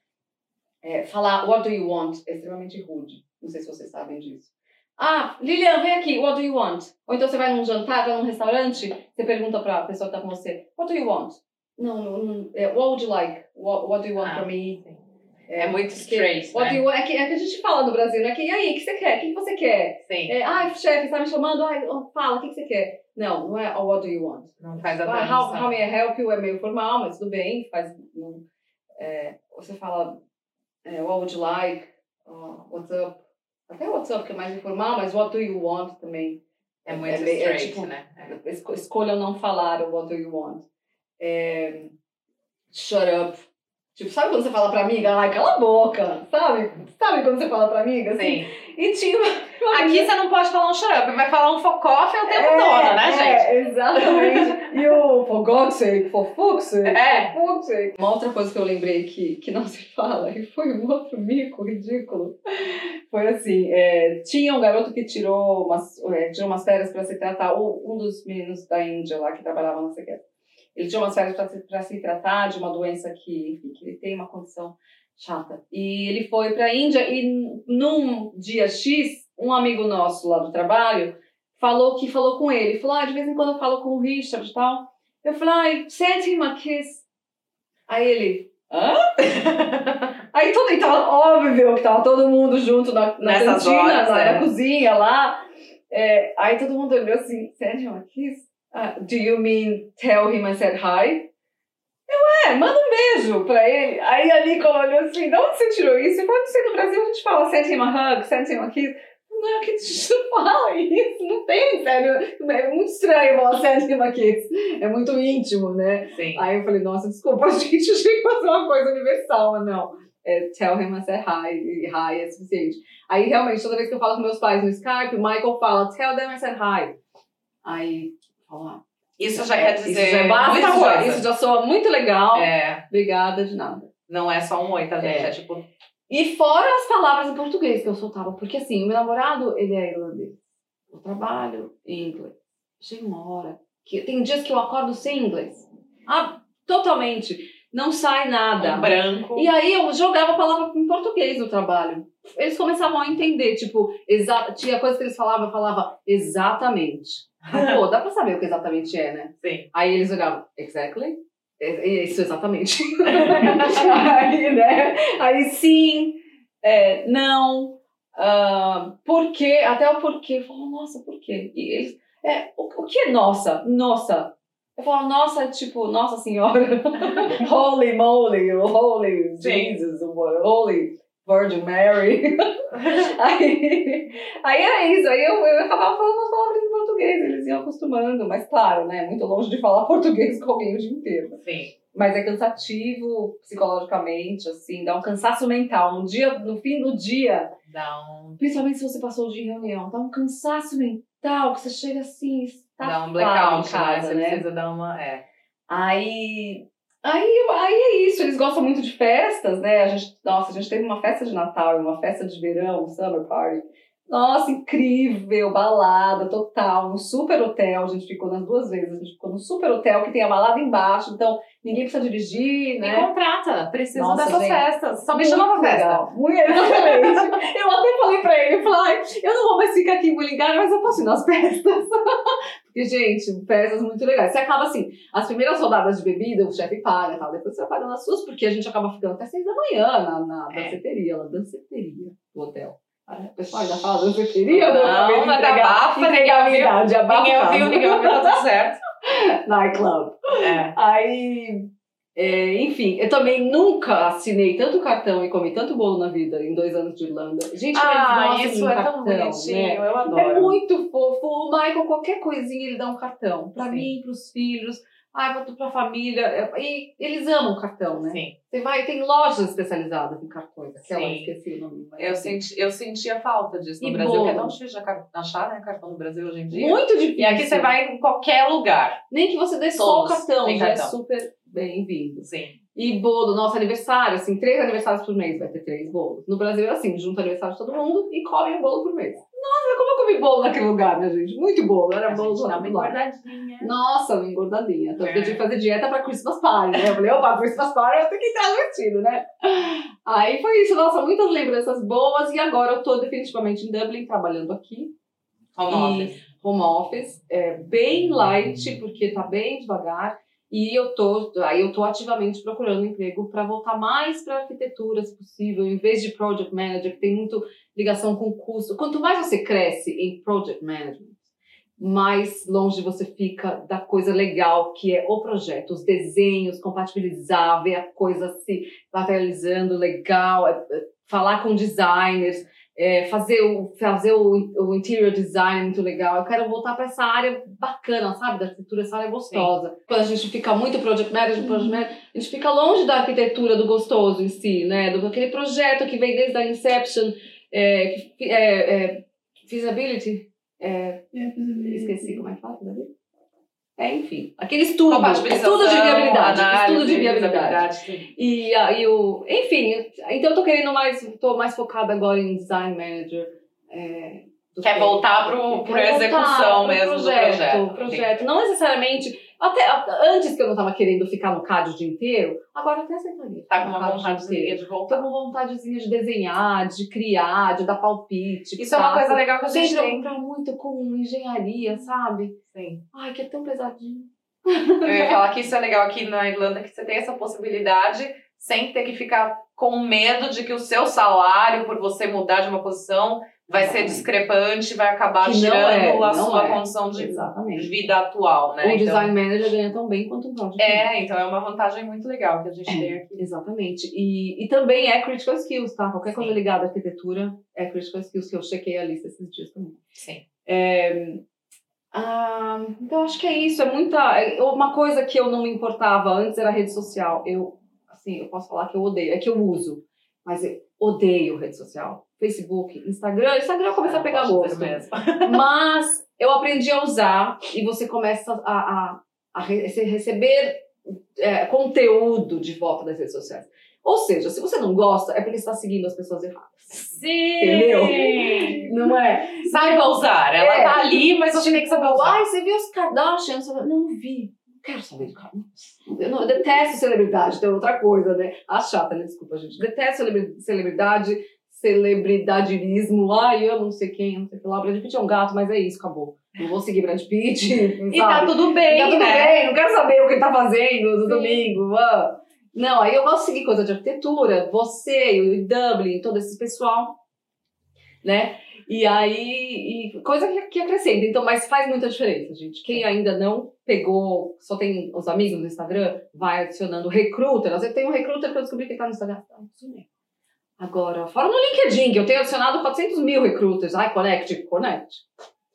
É, falar what do you want é extremamente rude. Não sei se vocês sabem disso. Ah, Lilian, vem aqui, what do you want? Ou então você vai num jantar, vai num restaurante, você pergunta pra pessoa que tá com você, what do you want? Não, não, não é, what would you like? What, what do you want Ah, from me? sim. É muito straight, né? you? É, que, é que a gente fala no Brasil, né? Que, e aí, o que você quer? O que você quer? Sim. É, ai, chefe, tá me chamando? Ai, oh, fala, o que você quer? Não, não é oh, what do you want. Não faz a Ah, how, how may I help you? É meio formal, mas tudo bem. Faz, não, é, você fala é, what would you like? Oh, what's up? Até what's up que é mais informal, mas what do you want também. É muito meio- straight, tipo, né? É. escolham não falar o what do you want. É, shut up. Tipo, sabe quando você fala pra amiga? Ai, cala a boca. Sabe? Sabe quando você fala pra amiga? Assim? Sim. E tinha Aqui você não pode falar um up, vai falar um focoff o tempo todo, né, gente? É, exatamente. E o fuck's sake, É. sake. Uma outra coisa que eu lembrei que, que não se fala, e foi um outro mico ridículo, foi assim, é, tinha um garoto que tirou umas, é, tirou umas férias para se tratar, ou um dos meninos da Índia lá que trabalhava na Sequer. Ele tirou umas férias para se, se tratar de uma doença que, enfim, que ele tem uma condição chata. E ele foi para a Índia e num dia X, um amigo nosso lá do trabalho falou que falou com ele. Falou, ah, de vez em quando eu falo com o Richard e tal. Eu falei, ah, send him a kiss. Aí ele, hã? Aí todo, e tava óbvio que tava todo mundo junto na, na Nessas cantina, horas, na, é. na cozinha lá. É, aí todo mundo olhou assim, send him a kiss? Ah, do you mean tell him I said hi? Eu, é, manda um beijo pra ele. Aí a Nicola olhou assim, de onde você tirou isso? Falei, não sei, no Brasil a gente fala send him a hug, send him a kiss. Não, que a gente não fala isso, não tem, sério. É muito estranho falar a kiss. É muito íntimo, né? Sim. Aí eu falei, nossa, desculpa, gente, achei que fosse uma coisa universal, mas não. É, tell him I said hi, e hi é suficiente. Aí realmente, toda vez que eu falo com meus pais no Skype, o Michael fala, tell them I said hi. Aí, fala, Isso já é, quer dizer isso já é basta, muita coisa. Isso já soa muito legal. É, Obrigada de nada. não é só um oi, tá, gente? É. É, tipo, E fora as palavras em português que eu soltava, porque assim, o meu namorado, ele é irlandês. Eu trabalho em inglês. Chega uma hora que tem dias que eu acordo sem inglês. Ah, totalmente. não sai nada. Um branco. E aí eu jogava a palavra em português no trabalho. Eles começavam a entender, tipo, exa tinha coisa que eles falavam, eu falava exatamente. Aí, Pô, dá pra saber o que exatamente é, né? Sim. Aí eles olhavam, exactly? É- é Isso, exatamente. aí, né? Aí sim, é, não, ah, por quê? Até o porquê. Eu falo, nossa, por quê? E eles, é, o, o que é nossa? Nossa. Eu falo, nossa, é tipo, nossa senhora. holy moly, holy. Jesus, holy Virgin Mary. aí, aí era isso, aí eu, eu acabava falando as palavras português, eles iam acostumando, mas claro, né, muito longe de falar português com alguém o dia inteiro. Sim. Mas é cansativo psicologicamente, assim, dá um cansaço mental. No dia, no fim do dia, Dá um, principalmente se você passou o dia em reunião, dá um cansaço mental que você chega assim, está dá um blackout, em casa, né? Você né? precisa dar uma. É. Aí, aí, aí é isso, eles gostam muito de festas, né? A gente, nossa, a gente teve uma festa de Natal e uma festa de verão, um summer party. Nossa, incrível, balada total, um super hotel, a gente ficou nas duas vezes, a gente ficou num super hotel que tem a balada embaixo, então ninguém precisa dirigir, E né? contrata. Precisa Nossa, dessas gente. festas. Só me chama pra festa. Muito exatamente. eu até falei pra ele, eu falei, "Ai, eu não vou mais ficar aqui em Mullingar, mas eu posso ir nas festas. Porque, gente, festas muito legais. Você acaba assim, as primeiras rodadas de bebida, o chefe paga e tal, depois você vai pagando as suas, porque a gente acaba ficando até seis da manhã na, na É. danceteria, na danceteria do hotel. O pessoal ainda fala danceteria, Não, Acabei de mas abafa, entregar a ninguém minha idade, abafa Ninguém ouviu, ninguém ouviu, tá tudo certo. Nightclub. É. Aí, é, enfim, eu também nunca assinei tanto cartão e comi tanto bolo na vida em dois anos de Irlanda. Gente, Ah, gostam de isso é cartão, tão bonitinho, né? eu adoro. É muito fofo. O Michael, qualquer coisinha, ele dá um cartão. Pra Sim. mim, pros filhos, ai, pra, pra família. É, E eles amam cartão, né? Sim. Você vai, tem lojas especializadas em cartões. Aquela, Sim. esqueci o nome. Eu, assim. senti, eu sentia falta disso no E Brasil, que é tão difícil de achar, né, cartão no Brasil hoje em dia. Muito difícil. E aqui você vai em qualquer lugar. Nem que você dê só o Todos cartão, já é cartão. super bem-vindo. Sim. E bolo, nosso aniversário, assim, três aniversários por mês, vai ter três bolos. No Brasil é assim, junta aniversário de todo mundo e come um bolo por mês. Comi bolo naquele lugar, minha gente? Muito bolo, era bolo do lado. engordadinha. Nossa, uma engordadinha. Tanto que eu É. tive que fazer dieta pra Christmas Party, né? Eu falei, opa, Christmas Party eu tenho que entrar vestido, né? Aí foi isso, nossa, muitas lembranças boas. E agora eu tô definitivamente em Dublin, trabalhando aqui. Home E- office. home office, é bem light, porque tá bem devagar. E eu tô, aí eu tô ativamente procurando emprego para voltar mais para arquitetura, se possível, em vez de project manager, que tem muito ligação com custo. Quanto mais você cresce em project management, mais longe você fica da coisa legal que é o projeto, os desenhos, compatibilizar, ver a coisa se materializando legal, é, é, falar com designers, é, fazer, o, fazer o, o interior design muito legal. Eu quero voltar para essa área bacana, sabe? Da arquitetura, essa área gostosa. Quando a gente fica muito project manager, project manager, a gente fica longe da arquitetura do gostoso em si, né? Do aquele projeto que vem desde a inception, é, é, é, feasibility, é, esqueci como é que fala? É, enfim, aquele estudo, estudo de viabilidade, análise, estudo de viabilidade. E aí o. Enfim, então eu tô querendo mais. tô mais focada agora em design manager. É, Quer que- voltar pro Quero execução voltar pro mesmo do projeto. projeto. Não necessariamente. Até antes que eu não tava querendo ficar no CAD o dia inteiro, agora até aceitaria. Tá com uma dia vontadezinha de voltar. com vontadezinha de desenhar, de criar, de dar palpite. Isso é uma coisa legal que a gente Sempre tem. comprar muito com engenharia, sabe? Sim. Ai, que é tão pesadinho. Eu ia falar que isso é legal aqui na Irlanda, que você tem essa possibilidade sem ter que ficar com medo de que o seu salário, por você mudar de uma posição, vai ser discrepante, vai acabar Que tirando é, a sua é. condição de Exatamente. vida atual, né? O Então- design manager ganha tão bem quanto um project manager. É, então é uma vantagem muito legal que a gente tem aqui. Exatamente. E, e também é critical skills, tá? Qualquer coisa Sim. ligada à arquitetura é critical skills, que eu chequei a lista esses dias também. Sim. É, ah, então, acho que é isso. É muita. é Uma coisa que eu não me importava antes era a rede social. Eu, assim, eu posso falar que eu odeio. É que eu uso, mas eu odeio rede social. Facebook, Instagram. Instagram eu comecei a pegar gosto. mesmo. Mas eu aprendi a usar e você começa a, a, a re- receber é, conteúdo de volta das redes sociais. Ou seja, se você não gosta, é porque você está seguindo as pessoas erradas. Sim! Entendeu? Não é? Saiba usar. Ela É. tá ali, mas você tem que saber usar. Ai, você viu os Kardashians? Não vi. Não quero saber de cara. Eu, não, eu detesto celebridade, tem outra coisa, né? A chata, né? Desculpa, gente. Detesto celebridade, celebridadirismo. Ai, eu não sei quem, não sei o que lá. Brad Pitt é um gato, mas é isso, acabou. Não vou seguir Brad Pitt. e tá tudo bem, e tá tudo né? bem, não quero saber o que ele tá fazendo no domingo. Ah. Não, aí eu de seguir coisa de arquitetura, você, o Dublin, todo esse pessoal, né? E aí, e coisa que, que acrescenta. Então, mas faz muita diferença, gente. Quem ainda não pegou, só tem os amigos no Instagram, vai adicionando recruiter. Às vezes tem um recruiter que eu descobri que tá no Instagram. Tá, Agora, fora no LinkedIn, que eu tenho adicionado 400 mil recruiters. Ai, connect, connect.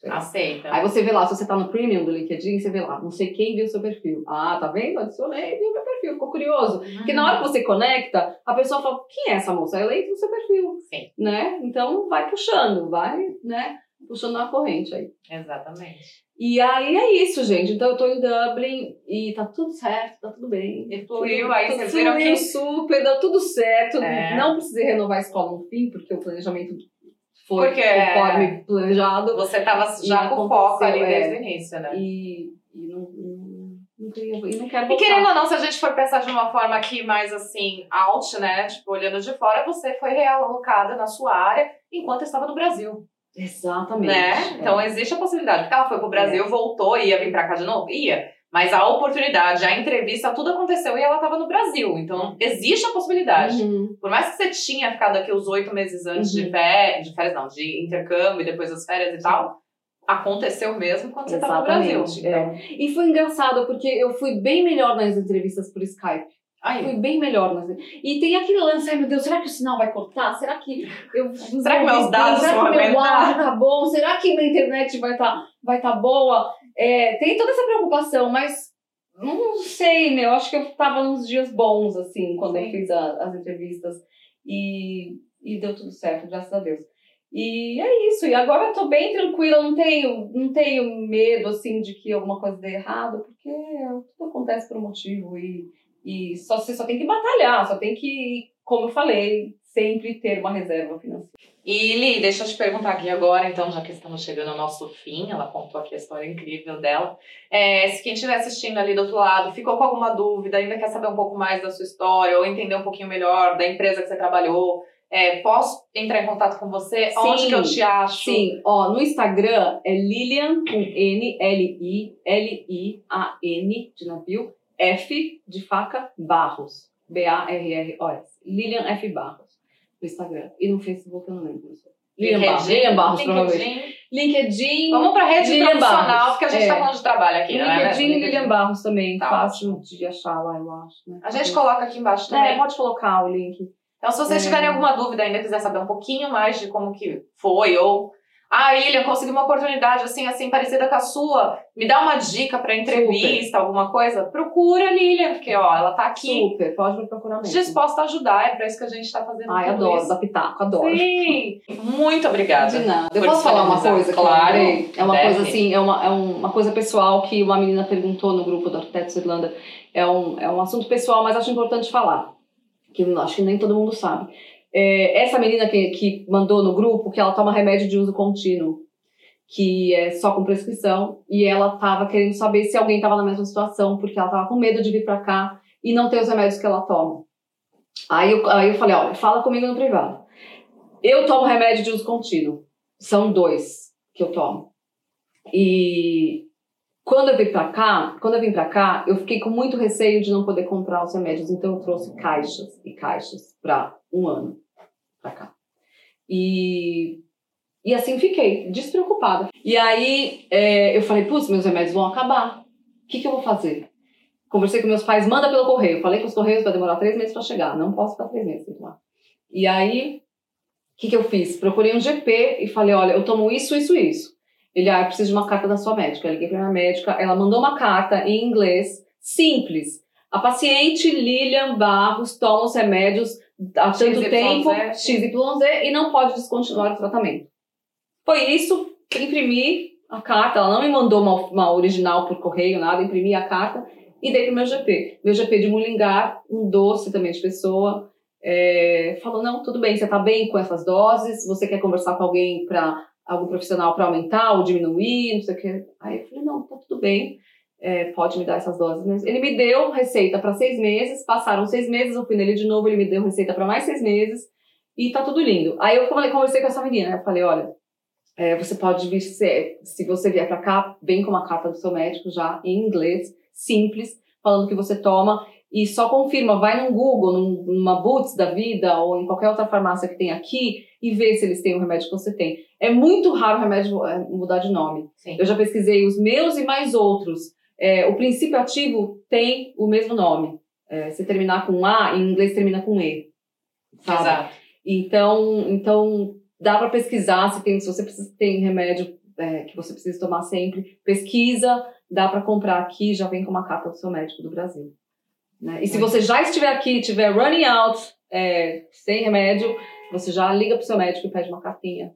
Aceita. Aí você vê lá, se você tá no premium do LinkedIn, você vê lá, não sei quem viu seu perfil. Ah, tá vendo? Adicionei, viu meu perfil, ficou curioso. Uhum. Porque na hora que você conecta, a pessoa fala, quem é essa moça? Ela entra no seu perfil. Sim. Né? Então vai puxando, vai, né? Puxando na corrente aí. Exatamente. E aí é isso, gente. Então eu tô em Dublin e tá tudo certo, tá tudo bem. E fluiu, aí tudo vocês viram que... super, deu tudo certo. É. Não precisei renovar a escola no fim, porque o planejamento foi Porque, conforme planejado. Você tava já com foco ali aconteceu, desde é. o início, né? E, e não, não, e não quero E querendo ou não, se a gente for pensar de uma forma aqui mais assim, out, né? Tipo, olhando de fora, você foi realocada na sua área enquanto estava no Brasil. Exatamente. Né? É. Então existe a possibilidade. Porque ela foi pro Brasil, voltou, ia vir pra cá de novo? Ia. Mas a oportunidade, a entrevista, tudo aconteceu e ela tava no Brasil. Então existe a possibilidade. Uhum. Por mais que você tinha ficado aqui os oito meses antes de Uhum. férias, de férias não, de intercâmbio e depois das férias e tal, aconteceu mesmo quando você estava no Brasil. Exatamente, Então, E foi engraçado, porque eu fui bem melhor nas entrevistas por Skype. Aí, Fui bem melhor nas E tem aquele lance, ai meu Deus, será que o sinal vai cortar? Será que eu. Será que meus dados Será vão que meu áudio tá bom? Será que minha internet vai tá, vai tá boa? É, tem toda essa preocupação, mas não sei, né? Eu acho que eu tava nos dias bons, assim, quando eu Sim. fiz a- as entrevistas. E, e deu tudo certo, graças a Deus. E é isso. E agora eu tô bem tranquila, não tenho, não tenho medo, assim, de que alguma coisa dê errado, porque tudo acontece por um motivo. E, e só, você só tem que batalhar, só tem que, como eu falei, sempre ter uma reserva financeira. E Li, deixa eu te perguntar aqui agora, então, já que estamos chegando ao nosso fim, ela contou aqui a história incrível dela. É, se quem estiver assistindo ali do outro lado ficou com alguma dúvida, ainda quer saber um pouco mais da sua história, ou entender um pouquinho melhor da empresa que você trabalhou, é, posso entrar em contato com você? Sim, Onde que eu te acho? Sim, ó, no Instagram é Lilian com N, L-I, L-I-A-N de navio, F de faca, Barros. B-A-R-R-O-S. Lilian F. Barros. No Instagram. E no Facebook eu não lembro. Lilian Barros. Lilian Barros. LinkedIn. LinkedIn. Vamos pra rede Lilian profissional, Barros. porque a gente É. tá falando de trabalho aqui, né? LinkedIn e Lilian Barros também. Tá Fácil de achar lá, eu acho. Né? A gente coloca aqui embaixo também. É, pode colocar o link. Então, se vocês É. tiverem alguma dúvida ainda, quiser saber um pouquinho mais de como que foi, ou ah, Lilian, consegui uma oportunidade assim, assim, parecida com a sua, me dá uma dica pra entrevista, alguma coisa, procura a Lilian, porque ó, ela tá aqui Super, pode me procurar mesmo. disposta a ajudar, é pra isso que a gente tá fazendo Ai, adoro, isso. da Pitaco, adoro. Sim, muito obrigada. De nada. Eu posso falar uma coisa? Claro? É uma deve. coisa assim, é uma, é um- uma coisa pessoal que uma menina perguntou no grupo do Arquitetos Irlanda. É um, é um assunto pessoal, mas acho importante falar. Que acho que nem todo mundo sabe. É, essa menina que, que mandou no grupo que ela toma remédio de uso contínuo, que é só com prescrição, e ela tava querendo saber se alguém tava na mesma situação, porque ela tava com medo de vir pra cá e não ter os remédios que ela toma. Aí eu, aí eu falei, olha, fala comigo no privado. Eu tomo remédio de uso contínuo. São dois que eu tomo. E quando eu vim pra cá, quando eu vim pra cá, eu fiquei com muito receio de não poder comprar os remédios, então eu trouxe caixas e caixas pra um ano pra cá. E e assim fiquei, despreocupada. E aí é, eu falei, putz, meus remédios vão acabar. O que, que eu vou fazer? Conversei com meus pais, manda pelo correio. Falei com os correios, vai demorar três meses pra chegar. Não posso ficar três meses sem. E aí, o que, que eu fiz? Procurei um GP e falei, olha, eu tomo isso, isso, isso. Ele, ah, eu preciso de uma carta da sua médica. Eu liguei pra minha médica, ela mandou uma carta em inglês, simples. A paciente Lilian Barros toma os remédios há tanto tempo, XYZ, e não pode descontinuar o tratamento. Foi isso, imprimi a carta, ela não me mandou uma, uma original por correio, nada, imprimi a carta e dei pro meu GP. Meu GP de Mullingar, um doce também de pessoa, é, falou, não, tudo bem, você tá bem com essas doses, você quer conversar com alguém para algum profissional para aumentar ou diminuir, não sei o que. Aí eu falei, não, tá tudo bem. é, pode me dar essas doses. Ele me deu receita para seis meses, passaram seis meses, eu fui nele de novo, ele me deu receita para mais seis meses e tá tudo lindo. Aí eu conversei com essa menina, eu falei, olha, é, você pode vir, se, se você vier para cá, vem com uma carta do seu médico já em inglês, simples, falando que você toma e só confirma, vai no Google, numa Boots da vida ou em qualquer outra farmácia que tem aqui e vê se eles têm o remédio que você tem. É muito raro o remédio é, mudar de nome. Sim. Eu já pesquisei os meus e mais outros. É, o princípio ativo tem o mesmo nome. É, se terminar com A, em inglês termina com E. Sabe? Exato. Então, então dá para pesquisar se tem, se você precisa tem remédio é, que você precisa tomar sempre, pesquisa, dá para comprar aqui, já vem com uma carta do seu médico do Brasil. Né? E se você já estiver aqui, estiver running out, é, sem remédio, você já liga para o seu médico e pede uma cartinha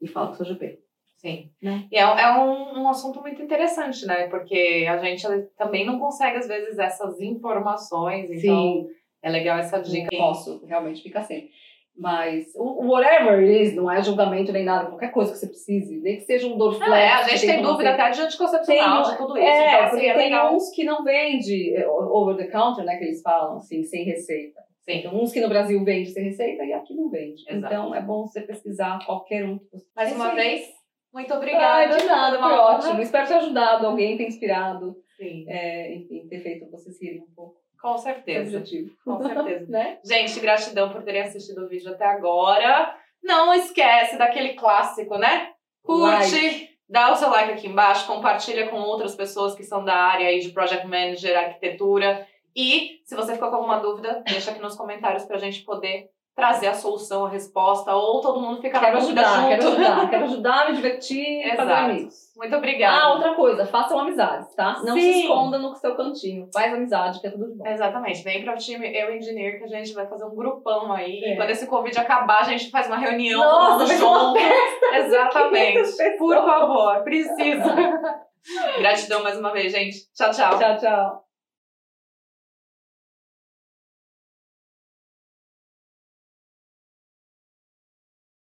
e fala com o seu GP. Sim. Né? E é, é um, um assunto muito interessante, né? Porque a gente também não consegue, às vezes, essas informações. Então, Sim. é legal essa dica. Posso realmente ficar sem. Mas, whatever it is, não é julgamento nem nada, qualquer coisa que você precise, nem que seja um dor flex. É, a gente tem dúvida até de anticoncepcional, tem, de tudo isso. É, então, porque é tem legal. uns que não vende é, over the counter, né, que eles falam, assim, sem receita. Sim. Então, uns que no Brasil vende sem receita e aqui não vende. Exato. Então, é bom você pesquisar qualquer um. Mais uma vez, muito obrigada. Ah, de nada, foi ótimo. Espero ter ajudado alguém, ter inspirado. Sim. É, enfim, ter feito vocês rirem um pouco. Com certeza. Com certeza. né? Gente, gratidão por terem assistido o vídeo até agora. Não esquece daquele clássico, né? Curte, like. dá o seu like aqui embaixo, compartilha com outras pessoas que são da área aí de Project Manager, arquitetura. E se você ficou com alguma dúvida, deixa aqui nos comentários pra gente poder trazer a solução, a resposta, ou todo mundo fica quero ajudar. Quero ajudar, quero ajudar, me divertir, Exato. fazer amigos. Muito obrigada. Ah, outra coisa, façam amizades, tá? Não Sim. se esconda no seu cantinho. Faz amizade, que é tudo bom. Exatamente. Vem para o time Eu Engineer, que a gente vai fazer um grupão aí. É. E quando esse Covid acabar, a gente faz uma reunião, Nossa, todo mundo junto. Exatamente. Por favor, precisa. Gratidão mais uma vez, gente. Tchau, tchau. Tchau, tchau.